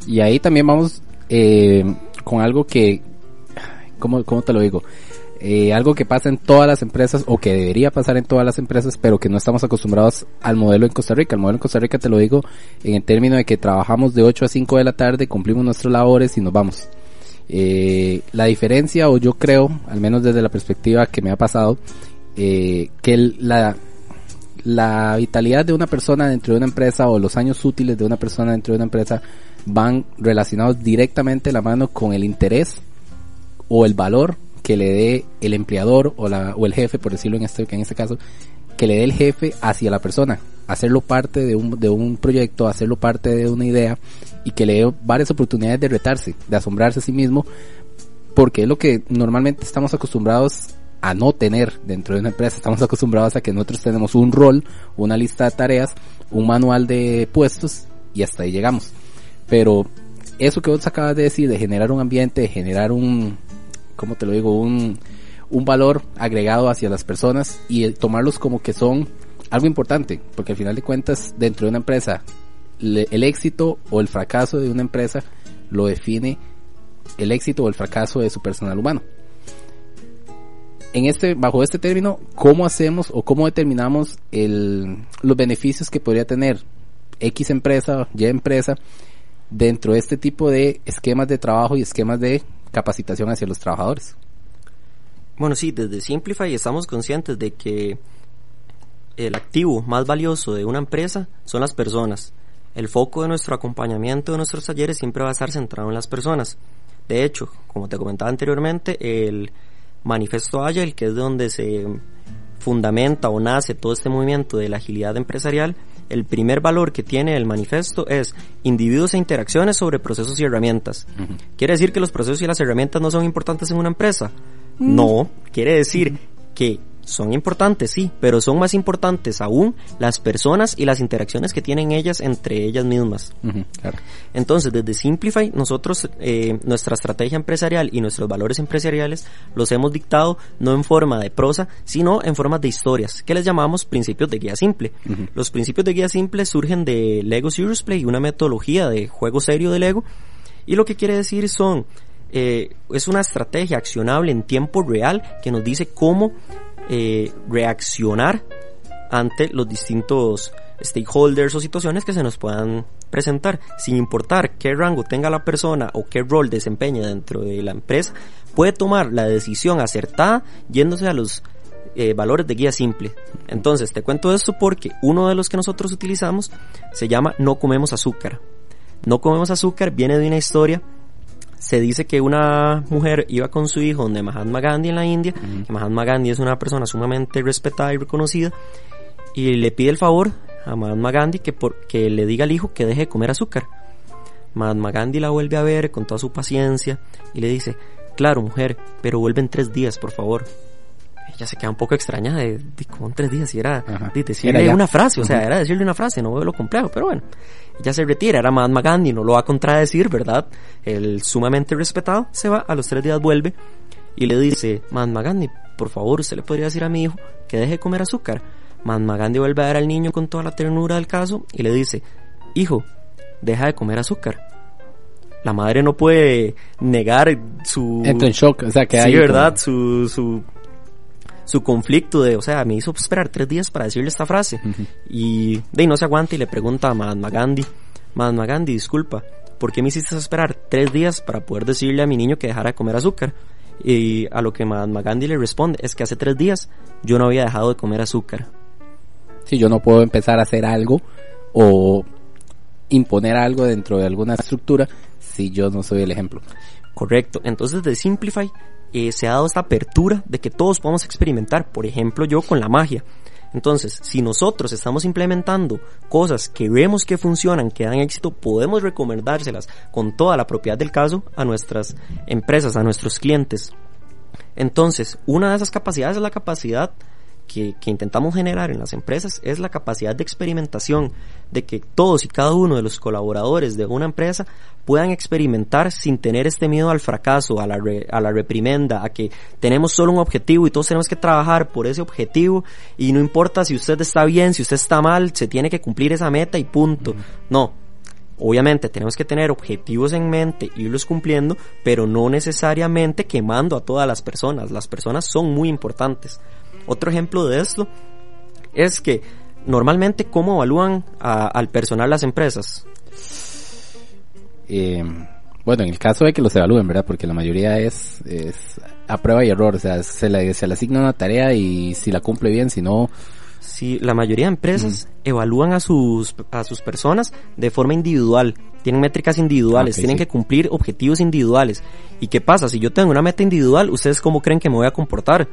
Y ahí también vamos eh, con algo que, ¿cómo, cómo te lo digo? Eh, algo que pasa en todas las empresas o que debería pasar en todas las empresas, pero que no estamos acostumbrados al modelo en Costa Rica. El modelo en Costa Rica te lo digo en el término de que trabajamos de 8 a 5 de la tarde, cumplimos nuestras labores y nos vamos. Eh, la diferencia, o yo creo, al menos desde la perspectiva que me ha pasado, eh, que la, la vitalidad de una persona dentro de una empresa o los años útiles de una persona dentro de una empresa van relacionados directamente la mano con el interés o el valor que le dé el empleador o, la, o el jefe, por decirlo en este, en este caso, que le dé el jefe hacia la persona, hacerlo parte de un, de un proyecto, hacerlo parte de una idea y que le dé varias oportunidades de retarse, de asombrarse a sí mismo, porque es lo que normalmente estamos acostumbrados a no tener dentro de una empresa. Estamos acostumbrados a que nosotros tenemos un rol, una lista de tareas, un manual de puestos y hasta ahí llegamos. Pero eso que vos acabas de decir, de generar un ambiente, de generar un, ¿cómo te lo digo? Un, un valor agregado hacia las personas y tomarlos como que son algo importante, porque al final de cuentas, dentro de una empresa, el éxito o el fracaso de una empresa lo define el éxito o el fracaso de su personal humano en este, bajo este término, ¿cómo hacemos o cómo determinamos el, los beneficios que podría tener X empresa, Y empresa, dentro de este tipo de esquemas de trabajo y esquemas de capacitación hacia los trabajadores?
Bueno, sí, desde Simplify estamos conscientes de que el activo más valioso de una empresa son las personas. El foco de nuestro acompañamiento de nuestros talleres siempre va a estar centrado en las personas. De hecho, como te comentaba anteriormente, el Manifesto Agile, que es de donde se fundamenta o nace todo este movimiento de la agilidad empresarial, el primer valor que tiene el manifiesto es individuos e interacciones sobre procesos y herramientas. ¿Quiere decir que los procesos y las herramientas no son importantes en una empresa? Mm. No, quiere decir que son importantes, sí, pero son más importantes aún las personas y las interacciones que tienen ellas entre ellas mismas. Entonces, desde Simplify, nosotros, eh, nuestra estrategia empresarial y nuestros valores empresariales los hemos dictado no en forma de prosa, sino en forma de historias, que les llamamos principios de guía simple. Los principios de guía simple surgen de Lego Serious Play, una metodología de juego serio de Lego, y lo que quiere decir son eh, es una estrategia accionable en tiempo real que nos dice cómo eh, reaccionar ante los distintos stakeholders o situaciones que se nos puedan presentar, sin importar qué rango tenga la persona o qué rol desempeñe dentro de la empresa, puede tomar la decisión acertada yéndose a los eh, valores de guía simple. Entonces, te cuento esto porque uno de los que nosotros utilizamos se llama No comemos azúcar. No comemos azúcar viene de una historia se dice que una mujer iba con su hijo donde Mahatma Gandhi en la India, que Mahatma Gandhi es una persona sumamente respetada y reconocida, y le pide el favor a Mahatma Gandhi que, por, que le diga al hijo que deje de comer azúcar. Mahatma Gandhi la vuelve a ver con toda su paciencia y le dice, claro mujer, pero vuelven tres días, por favor. Ella se queda un poco extraña de, cómo en tres días y era, de decirle una frase, o sea, era decirle una frase, no veo lo complejo, pero bueno ya se retira, era Mahatma Gandhi, no lo va a contradecir, ¿verdad? El sumamente respetado se va, a los tres días vuelve y le dice, Mahatma Gandhi, por favor, usted le podría decir a mi hijo que deje de comer azúcar. Mahatma Gandhi vuelve a ver al niño con toda la ternura del caso y le dice, hijo, deja de comer azúcar. La madre no puede negar su...
Entra en shock, o sea, que
Sí, ¿verdad? Su, su su conflicto de, o sea, me hizo esperar tres días para decirle esta frase. Y de no se aguanta y le pregunta a Mahatma Gandhi, Mahatma Gandhi, disculpa, ¿por qué me hiciste esperar tres días para poder decirle a mi niño que dejara de comer azúcar? Y a lo que Mahatma Gandhi le responde, es que hace tres días yo no había dejado de comer azúcar.
Si yo no puedo empezar a hacer algo o imponer algo dentro de alguna estructura si yo no soy el ejemplo.
Correcto. Entonces de Simplify eh, se ha dado esta apertura de que todos podamos experimentar, por ejemplo yo con la magia. Entonces, si nosotros estamos implementando cosas que vemos que funcionan, que dan éxito, podemos recomendárselas con toda la propiedad del caso a nuestras empresas, a nuestros clientes. Entonces, una de esas capacidades es la capacidad que, intentamos generar en las empresas es la capacidad de experimentación, de que todos y cada uno de los colaboradores de una empresa puedan experimentar sin tener este miedo al fracaso, a la, a la reprimenda, a que tenemos solo un objetivo y todos tenemos que trabajar por ese objetivo y no importa si usted está bien, si usted está mal, se tiene que cumplir esa meta y punto. No, Obviamente tenemos que tener objetivos en mente, irlos cumpliendo, pero no necesariamente quemando a todas las personas. Las personas son muy importantes. Otro ejemplo de esto es que normalmente cómo evalúan al personal las empresas.
Eh, bueno, en el caso de que los evalúen, ¿verdad? Porque la mayoría es, es a prueba y error, o sea, se le, se le asigna una tarea y si la cumple bien, si no...
Sí, la mayoría de empresas evalúan a sus, a sus personas de forma individual, tienen métricas individuales, tienen que cumplir objetivos individuales. ¿Y qué pasa? Si yo tengo una meta individual, ¿ustedes cómo creen que me voy a comportar?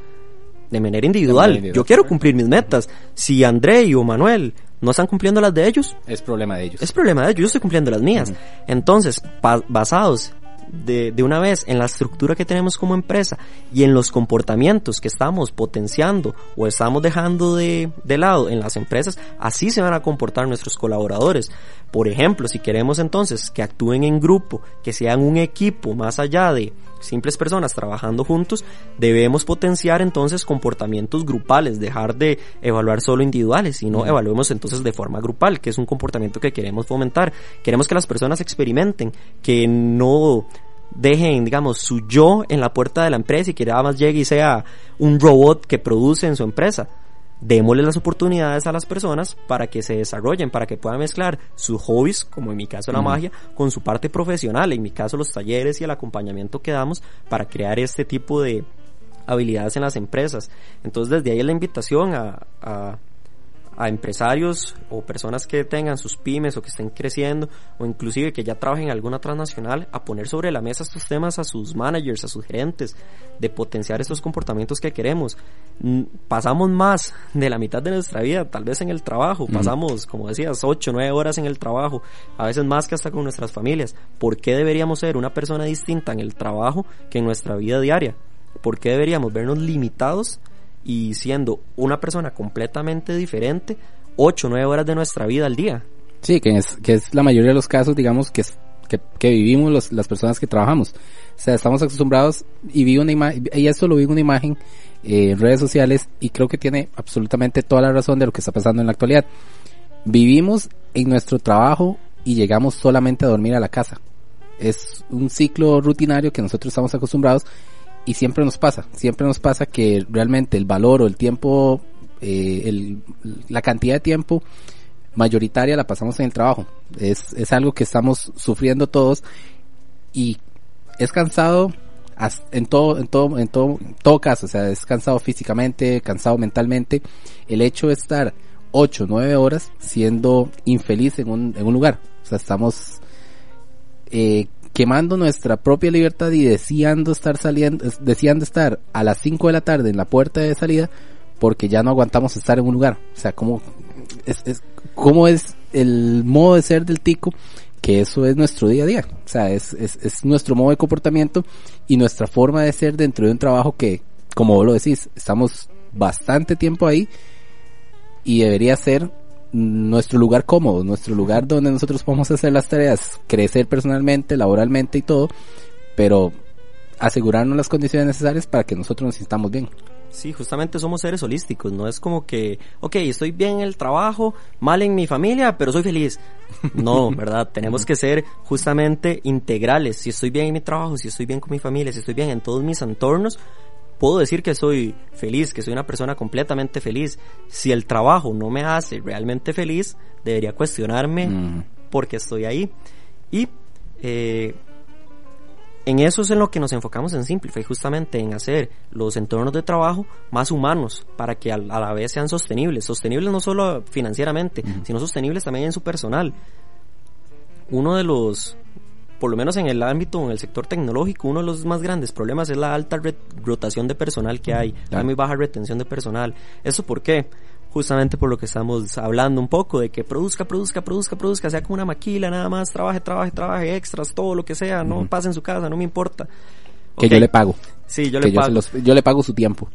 De manera individual. Yo quiero cumplir mis metas. Si André o Manuel no están cumpliendo las de ellos,
es problema de ellos.
Es problema de ellos, yo estoy cumpliendo las mías. Entonces, basados de, de, una vez en la estructura que tenemos como empresa y en los comportamientos que estamos potenciando o estamos dejando de, de lado en las empresas, así se van a comportar nuestros colaboradores. Por ejemplo, si queremos entonces que actúen en grupo, que sean un equipo más allá de simples personas trabajando juntos, debemos potenciar entonces comportamientos grupales, dejar de evaluar solo individuales, sino evaluemos entonces de forma grupal, que es un comportamiento que queremos fomentar. Queremos que las personas experimenten, que no dejen, digamos, su yo en la puerta de la empresa y que nada más llegue y sea un robot que produce en su empresa démosle las oportunidades a las personas para que se desarrollen, para que puedan mezclar sus hobbies, como en mi caso la magia, con su parte profesional, en mi caso los talleres y el acompañamiento que damos para crear este tipo de habilidades en las empresas. Entonces desde ahí la invitación a, a, a empresarios o personas que tengan sus pymes o que estén creciendo o inclusive que ya trabajen en alguna transnacional a poner sobre la mesa estos temas a sus managers, a sus gerentes, de potenciar estos comportamientos que queremos. Pasamos más de la mitad de nuestra vida, tal vez en el trabajo, pasamos, como decías, 8, 9 horas en el trabajo, a veces más que hasta con nuestras familias. ¿Por qué deberíamos ser una persona distinta en el trabajo que en nuestra vida diaria? ¿Por qué deberíamos vernos limitados y siendo una persona completamente diferente 8 o 9 horas de nuestra vida al día.
Sí, que es, que es la mayoría de los casos, digamos, que, que, que vivimos los, las personas que trabajamos. O sea, estamos acostumbrados y vi una imagen, y esto lo vi en una imagen eh, en redes sociales y creo que tiene absolutamente toda la razón de lo que está pasando en la actualidad. Vivimos en nuestro trabajo y llegamos solamente a dormir a la casa. Es un ciclo rutinario que nosotros estamos acostumbrados y siempre nos pasa, siempre nos pasa que realmente el valor o el tiempo, eh, el, la cantidad de tiempo mayoritaria la pasamos en el trabajo. Es, es algo que estamos sufriendo todos y es cansado en todo, en todo, en todo, todo caso, o sea, es cansado físicamente, cansado mentalmente, el hecho de estar 8, 9 horas siendo infeliz en un, en un lugar. O sea, estamos eh, quemando nuestra propia libertad y deseando estar saliendo, deseando estar a las 5 de la tarde en la puerta de salida porque ya no aguantamos estar en un lugar. O sea, cómo es, es, cómo es el modo de ser del tico que eso es nuestro día a día. O sea, es, es, es nuestro modo de comportamiento y nuestra forma de ser dentro de un trabajo que, como vos lo decís, estamos bastante tiempo ahí y debería ser nuestro lugar cómodo, nuestro lugar donde nosotros podemos hacer las tareas, crecer personalmente, laboralmente y todo, pero asegurarnos las condiciones necesarias para que nosotros nos sintamos bien.
Sí, justamente somos seres holísticos, no es como que, ok, estoy bien en el trabajo, mal en mi familia, pero soy feliz. No, ¿verdad? Tenemos que ser justamente integrales. Si estoy bien en mi trabajo, si estoy bien con mi familia, si estoy bien en todos mis entornos, puedo decir que soy feliz, que soy una persona completamente feliz. Si el trabajo no me hace realmente feliz, debería cuestionarme por qué estoy ahí. Y eh, en eso es en lo que nos enfocamos en Simplify, justamente en hacer los entornos de trabajo más humanos para que a, la vez sean sostenibles. Sostenibles no solo financieramente, sino sostenibles también en su personal. Uno de los por lo menos en el ámbito, en el sector tecnológico, uno de los más grandes problemas es la alta rotación de personal que hay, la muy baja retención de personal. ¿Eso por qué? Justamente por lo que estamos hablando un poco, de que produzca, produzca, produzca, produzca, sea como una maquila, nada más, trabaje, trabaje, trabaje, extras, todo lo que sea, no pase en su casa, no me importa.
Que yo le pago.
Sí, yo le pago.
Yo, le pago su tiempo.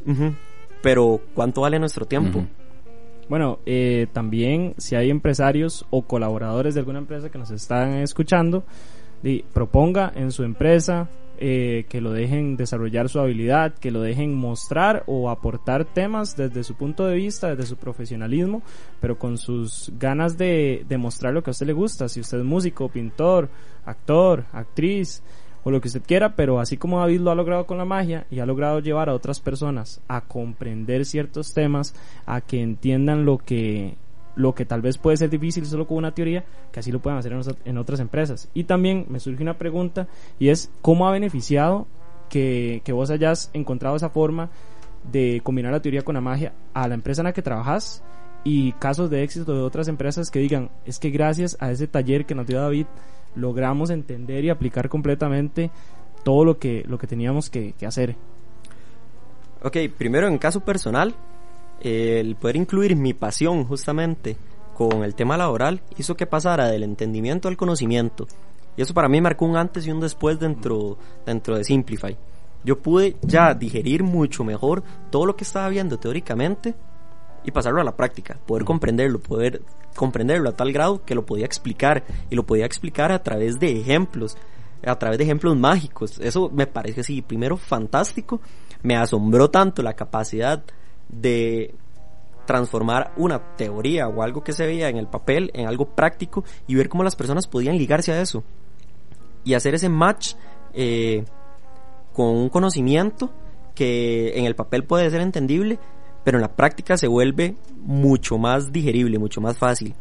Pero, ¿cuánto vale nuestro tiempo?
Bueno, eh, también si hay empresarios o colaboradores de alguna empresa que nos están escuchando, proponga en su empresa eh, que lo dejen desarrollar su habilidad, que lo dejen mostrar o aportar temas desde su punto de vista, desde su profesionalismo, pero con sus ganas de, demostrar lo que a usted le gusta. Si usted es músico, pintor, actor, actriz o lo que usted quiera, pero así como David lo ha logrado con la magia y ha logrado llevar a otras personas a comprender ciertos temas, a que entiendan lo que lo que tal vez puede ser difícil solo con una teoría, que así lo pueden hacer en, otras empresas. Y también me surge una pregunta y es cómo ha beneficiado que, que vos hayas encontrado esa forma de combinar la teoría con la magia a la empresa en la que trabajas y casos de éxito de otras empresas que digan, es que gracias a ese taller que nos dio David, logramos entender y aplicar completamente todo lo que, lo que teníamos que, que hacer.
Ok, primero en caso personal, el poder incluir mi pasión justamente con el tema laboral hizo que pasara del entendimiento al conocimiento. Y eso para mí marcó un antes y un después dentro, dentro de Simplify. Yo pude ya digerir mucho mejor todo lo que estaba viendo teóricamente y pasarlo a la práctica, poder comprenderlo, poder comprenderlo a tal grado que lo podía explicar y lo podía explicar a través de ejemplos, a través de ejemplos mágicos. Eso me parece así, primero fantástico, me asombró tanto la capacidad de transformar una teoría o algo que se veía en el papel en algo práctico y ver cómo las personas podían ligarse a eso y hacer ese match eh, con un conocimiento que en el papel puede ser entendible pero en la práctica se vuelve mucho más digerible, mucho más fácil.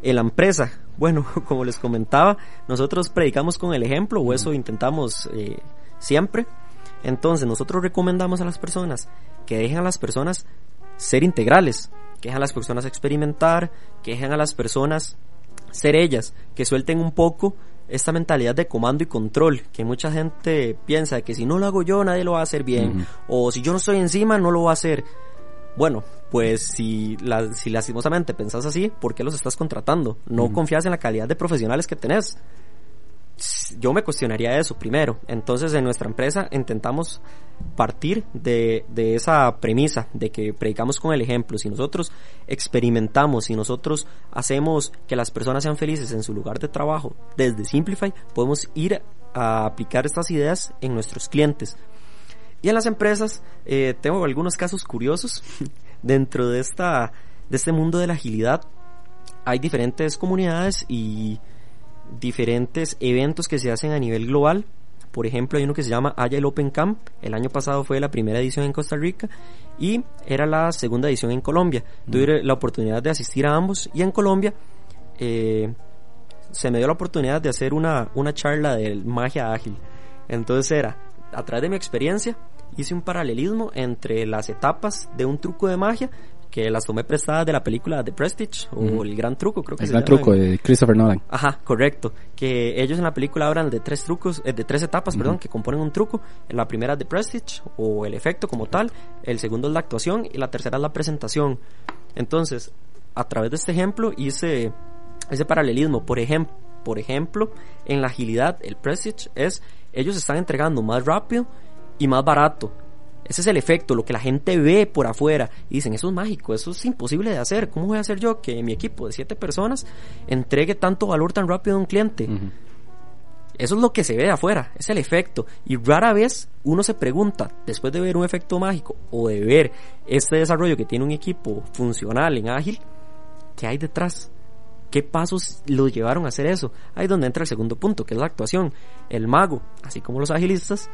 En la empresa, bueno, como les comentaba, nosotros predicamos con el ejemplo o eso intentamos eh, siempre. Entonces nosotros recomendamos a las personas que dejen a las personas ser integrales. que dejen a las personas experimentar, que dejen a las personas ser ellas, que suelten un poco esta mentalidad de comando y control, que mucha gente piensa que si no lo hago yo nadie lo va a hacer bien, o si yo no estoy encima no lo va a hacer. Bueno, pues si, la, si lastimosamente pensás así, ¿por qué los estás contratando? No confías en la calidad de profesionales que tenés yo me cuestionaría eso primero. Entonces en nuestra empresa intentamos partir de, de, esa premisa de que predicamos con el ejemplo. Si nosotros experimentamos, si nosotros hacemos que las personas sean felices en su lugar de trabajo desde Simplify, podemos ir a aplicar estas ideas en nuestros clientes. Y en las empresas eh, tengo algunos casos curiosos dentro de, esta, de este mundo de la agilidad. Hay diferentes comunidades y diferentes eventos que se hacen a nivel global. Por ejemplo, hay uno que se llama Agile Open Camp. El año pasado fue la primera edición en Costa Rica y era la segunda edición en Colombia. Tuve la oportunidad de asistir a ambos y en Colombia eh, se me dio la oportunidad de hacer una, una charla de magia ágil. Entonces era, a través de mi experiencia, hice un paralelismo entre las etapas de un truco de magia que las tomé prestadas de la película The Prestige o El Gran Truco, creo que
El Gran Truco de Christopher Nolan.
Ajá, correcto. Que ellos en la película hablan de tres trucos, eh, de tres etapas, perdón, que componen un truco. La primera es The Prestige o el efecto como tal, el segundo es la actuación y la tercera es la presentación. Entonces, a través de este ejemplo hice ese paralelismo. Por ejemplo, por ejemplo, en la agilidad, el Prestige es ellos están entregando más rápido y más barato ese es el efecto, lo que la gente ve por afuera. Y dicen, eso es mágico, eso es imposible de hacer. ¿Cómo voy a hacer yo que mi equipo de siete personas entregue tanto valor tan rápido a un cliente? Eso es lo que se ve de afuera, es el efecto. Y rara vez uno se pregunta, después de ver un efecto mágico o de ver este desarrollo que tiene un equipo funcional en ágil, ¿qué hay detrás? ¿Qué pasos lo llevaron a hacer eso? Ahí es donde entra el segundo punto, que es la actuación. El mago, así como los agilistas,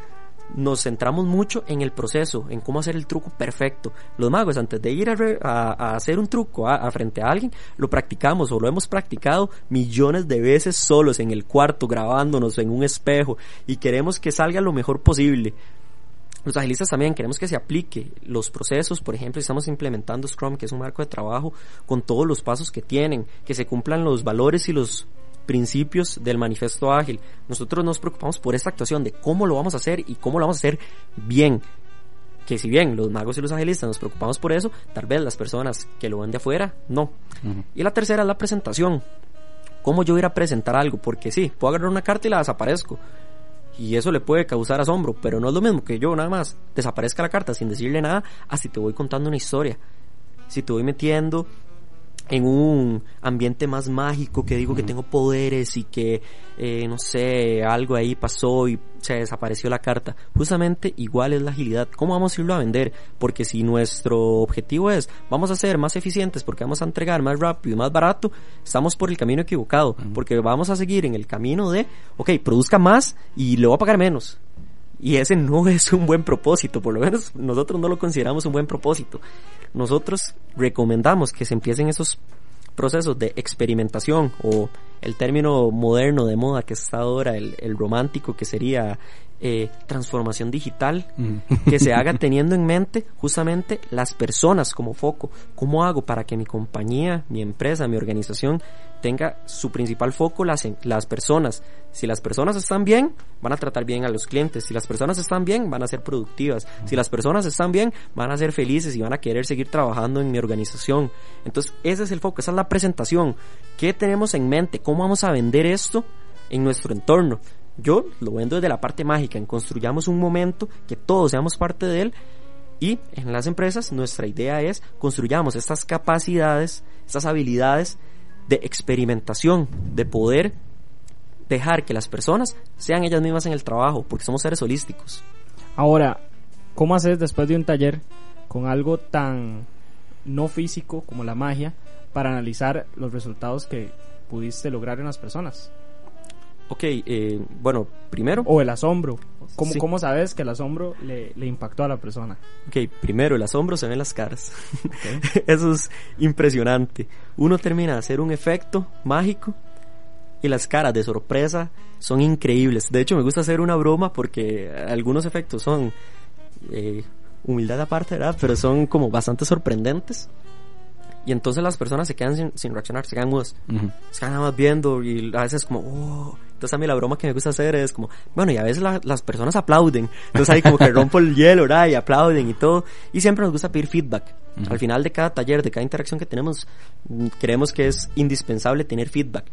nos centramos mucho en el proceso, en cómo hacer el truco perfecto. Los magos, antes de ir a, hacer un truco a, frente a alguien, lo practicamos o lo hemos practicado millones de veces solos en el cuarto, grabándonos en un espejo y queremos que salga lo mejor posible. Los agilistas también queremos que se aplique los procesos, por ejemplo, estamos implementando Scrum, que es un marco de trabajo con todos los pasos que tienen, que se cumplan los valores y los principios del manifiesto ágil. Nosotros nos preocupamos por esta actuación de cómo lo vamos a hacer y cómo lo vamos a hacer bien. Que si bien los magos y los agilistas nos preocupamos por eso, tal vez las personas que lo ven de afuera, no. Y la tercera es la presentación. ¿Cómo yo ir a presentar algo? Porque sí, puedo agarrar una carta y la desaparezco. Y eso le puede causar asombro, pero no es lo mismo que yo nada más desaparezca la carta sin decirle nada, así te voy contando una historia. Si te voy metiendo en un ambiente más mágico, que digo que tengo poderes y que, eh, no sé, algo ahí pasó y se desapareció la carta. Justamente igual es la agilidad. ¿Cómo vamos a irlo a vender? Porque si nuestro objetivo es, vamos a ser más eficientes porque vamos a entregar más rápido y más barato, estamos por el camino equivocado. Porque vamos a seguir en el camino de, ok, produzca más y le voy a pagar menos. Y ese no es un buen propósito, por lo menos nosotros no lo consideramos un buen propósito. Nosotros recomendamos que se empiecen esos procesos de experimentación o el término moderno de moda que está ahora, el, el romántico, que sería eh, transformación digital mm. que se haga teniendo en mente justamente las personas como foco. ¿Cómo hago para que mi compañía, mi empresa, mi organización tenga su principal foco las, las personas? Si las personas están bien, van a tratar bien a los clientes. Si las personas están bien, van a ser productivas. Si las personas están bien, van a ser felices y van a querer seguir trabajando en mi organización. Entonces, ese es el foco, esa es la presentación. ¿Qué tenemos en mente? ¿Cómo vamos a vender esto en nuestro entorno? Yo lo vendo desde la parte mágica, en construyamos un momento, que todos seamos parte de él y en las empresas nuestra idea es construyamos estas capacidades, estas habilidades de experimentación, de poder dejar que las personas sean ellas mismas en el trabajo, porque somos seres holísticos.
Ahora, ¿cómo haces después de un taller con algo tan no físico como la magia para analizar los resultados que pudiste lograr en las personas?
Ok, eh, bueno, primero...
O el asombro. ¿Cómo, ¿Cómo, sabes que el asombro le, le, impactó a la persona?
Ok, primero, el asombro se ve en las caras. Eso es impresionante. Uno termina de hacer un efecto mágico y las caras de sorpresa son increíbles. De hecho, me gusta hacer una broma porque algunos efectos son eh, humildad aparte, ¿verdad? Pero son como bastante sorprendentes. y entonces las personas se quedan sin, reaccionar, se quedan mudas. Se quedan nada más viendo y a veces como, oh. Entonces a mí la broma que me gusta hacer es como, bueno, y a veces las personas aplauden. Entonces ahí como que rompo el hielo, ¿verdad? Y aplauden y todo. Y siempre nos gusta pedir feedback. Al final de cada taller, de cada interacción que tenemos, mm, creemos que es indispensable tener feedback.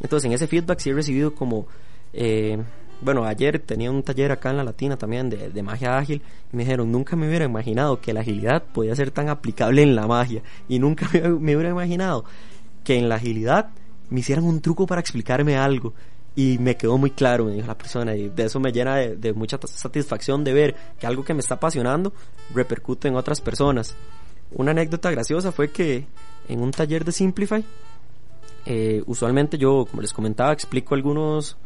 Entonces en ese feedback sí he recibido como... Eh, bueno, ayer tenía un taller acá en la Latina también de, de, magia ágil y me dijeron, nunca me hubiera imaginado que la agilidad podía ser tan aplicable en la magia y nunca me, hubiera imaginado que en la agilidad me hicieran un truco para explicarme algo y me quedó muy claro, me dijo la persona y de eso me llena de, de mucha satisfacción de ver que algo que me está apasionando repercute en otras personas. Una anécdota graciosa fue que en un taller de Simplify, eh, usualmente yo, como les comentaba, explico algunos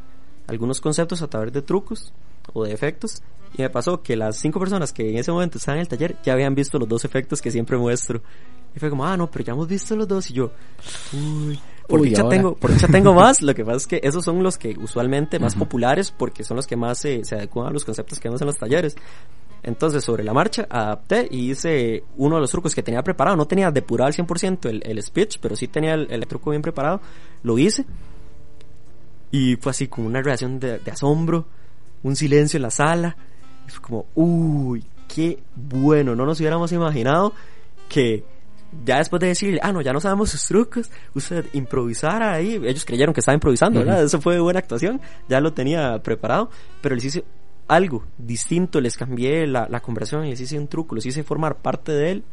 algunos conceptos a través de trucos o de efectos. Y me pasó que las cinco personas que en ese momento estaban en el taller ya habían visto los dos efectos que siempre muestro. Y fue como, ah, no, pero ya hemos visto los dos. Y yo, uy, por dicha tengo, por dicha tengo más. Lo que pasa es que esos son los que usualmente más populares porque son los que más se, se adecuan a los conceptos que vemos en los talleres. Entonces, sobre la marcha, adapté y hice uno de los trucos que tenía preparado. No tenía depurado al 100% el, el speech, pero sí tenía el, el truco bien preparado. Lo hice y fue así como una reacción de, asombro, un silencio en la sala. Y fue como, uy, qué bueno. No nos hubiéramos imaginado que ya después de decirle, ah, no, ya no sabemos sus trucos, usted improvisara ahí. Ellos creyeron que estaba improvisando, ¿verdad? Eso fue buena actuación, ya lo tenía preparado, pero les hice algo distinto, les cambié la, la conversación les hice un truco, les hice formar parte de él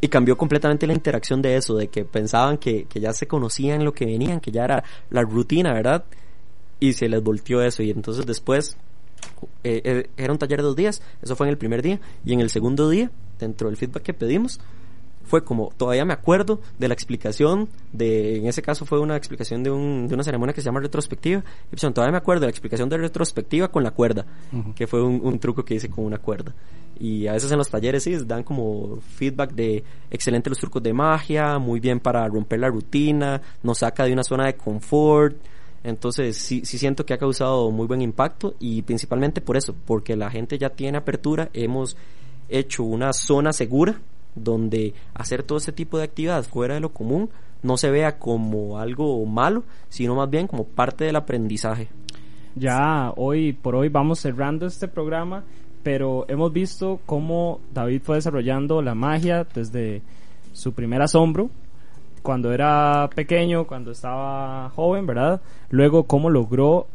y cambió completamente la interacción de eso, de que pensaban que, que ya se conocían lo que venían, que ya era la rutina, ¿verdad? Y se les volteó eso y entonces después eh, eh, era un taller de dos días, eso fue en el primer día y en el segundo día, dentro del feedback que pedimos, fue como, todavía me acuerdo de la explicación de, en ese caso fue una explicación de, un, de una ceremonia que se llama retrospectiva, y pues, todavía me acuerdo de la explicación de retrospectiva con la cuerda, que fue un, un, truco que hice con una cuerda. Y a veces en los talleres sí dan como feedback de excelente los trucos de magia, muy bien para romper la rutina, nos saca de una zona de confort, entonces sí, sí siento que ha causado muy buen impacto y principalmente por eso, porque la gente ya tiene apertura, hemos hecho una zona segura donde hacer todo ese tipo de actividad fuera de lo común no se vea como algo malo, sino más bien como parte del aprendizaje.
Ya hoy por hoy vamos cerrando este programa, pero hemos visto cómo David fue desarrollando la magia desde su primer asombro, cuando era pequeño, cuando estaba joven, ¿verdad? Luego cómo logró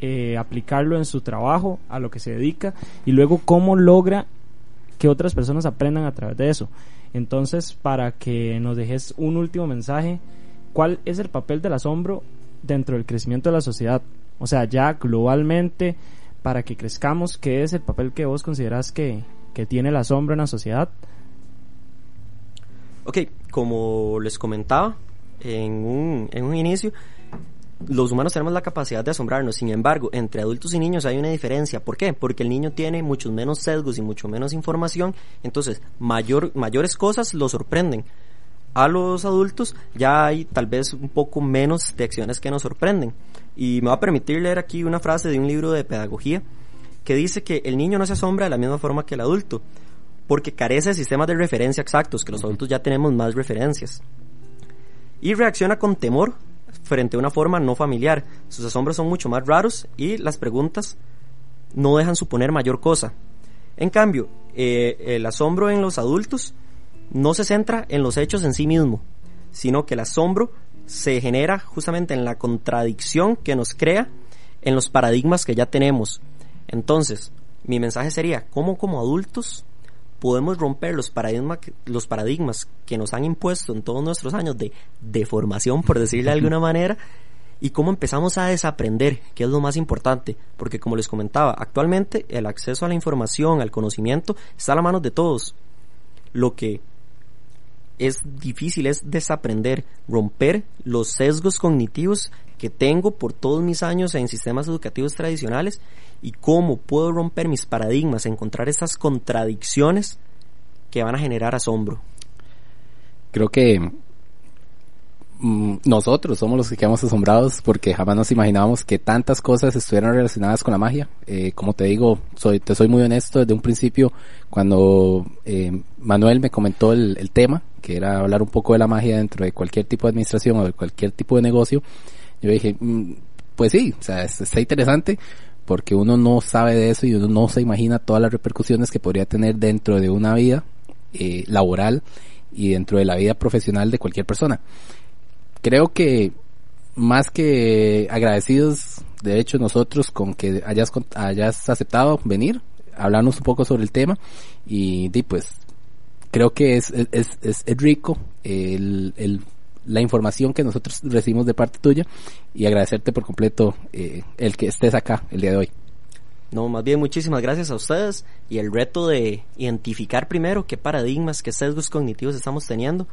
eh, aplicarlo en su trabajo, a lo que se dedica, y luego cómo logra que otras personas aprendan a través de eso. Entonces, para que nos dejes un último mensaje, ¿cuál es el papel del asombro dentro del crecimiento de la sociedad? O sea, ya globalmente, para que crezcamos, ¿qué es el papel que vos consideras que, que tiene el asombro en la sociedad?
Ok, como les comentaba en un, en un inicio, los humanos tenemos la capacidad de asombrarnos, sin embargo, entre adultos y niños hay una diferencia. ¿Por qué? Porque el niño tiene muchos menos sesgos y mucho menos información, entonces mayor, mayores cosas lo sorprenden. A los adultos ya hay tal vez un poco menos de acciones que nos sorprenden. Y me va a permitir leer aquí una frase de un libro de pedagogía que dice que el niño no se asombra de la misma forma que el adulto, porque carece de sistemas de referencia exactos, que los adultos ya tenemos más referencias. Y reacciona con temor frente a una forma no familiar. Sus asombros son mucho más raros y las preguntas no dejan suponer mayor cosa. En cambio, eh, el asombro en los adultos no se centra en los hechos en sí mismo, sino que el asombro se genera justamente en la contradicción que nos crea en los paradigmas que ya tenemos. Entonces, mi mensaje sería, ¿cómo como adultos podemos romper los paradigmas, los paradigmas que nos han impuesto en todos nuestros años de, de formación, por decirle de alguna manera, y cómo empezamos a desaprender, que es lo más importante, porque como les comentaba, actualmente el acceso a la información, al conocimiento, está a la mano de todos. Lo que es difícil es desaprender, romper los sesgos cognitivos que tengo por todos mis años en sistemas educativos tradicionales y cómo puedo romper mis paradigmas, encontrar esas contradicciones que van a generar asombro.
Creo que Mm, nosotros somos los que quedamos asombrados porque jamás nos imaginábamos que tantas cosas estuvieran relacionadas con la magia. Eh, como te digo, soy, te soy muy honesto desde un principio cuando eh, Manuel me comentó el, el, tema, que era hablar un poco de la magia dentro de cualquier tipo de administración o de cualquier tipo de negocio. Yo dije, mm, pues sí, o sea, está interesante porque uno no sabe de eso y uno no se imagina todas las repercusiones que podría tener dentro de una vida eh, laboral y dentro de la vida profesional de cualquier persona. Creo que más que agradecidos, de hecho, nosotros con que hayas, hayas aceptado venir, hablarnos un poco sobre el tema y, pues creo que es, es, es, rico el, el, la información que nosotros recibimos de parte tuya y agradecerte por completo eh, el que estés acá el día de hoy.
No, más bien muchísimas gracias a ustedes y el reto de identificar primero qué paradigmas, qué sesgos cognitivos estamos teniendo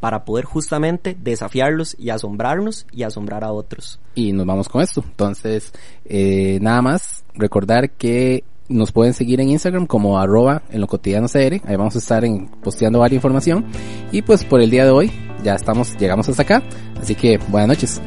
para poder justamente desafiarlos y asombrarnos y asombrar a otros.
Y nos vamos con esto. Entonces, eh, nada más recordar que nos pueden seguir en Instagram como arroba en lo cotidiano CR. Ahí vamos a estar en, posteando varias información. Y pues por el día de hoy ya estamos, llegamos hasta acá. Así que buenas noches.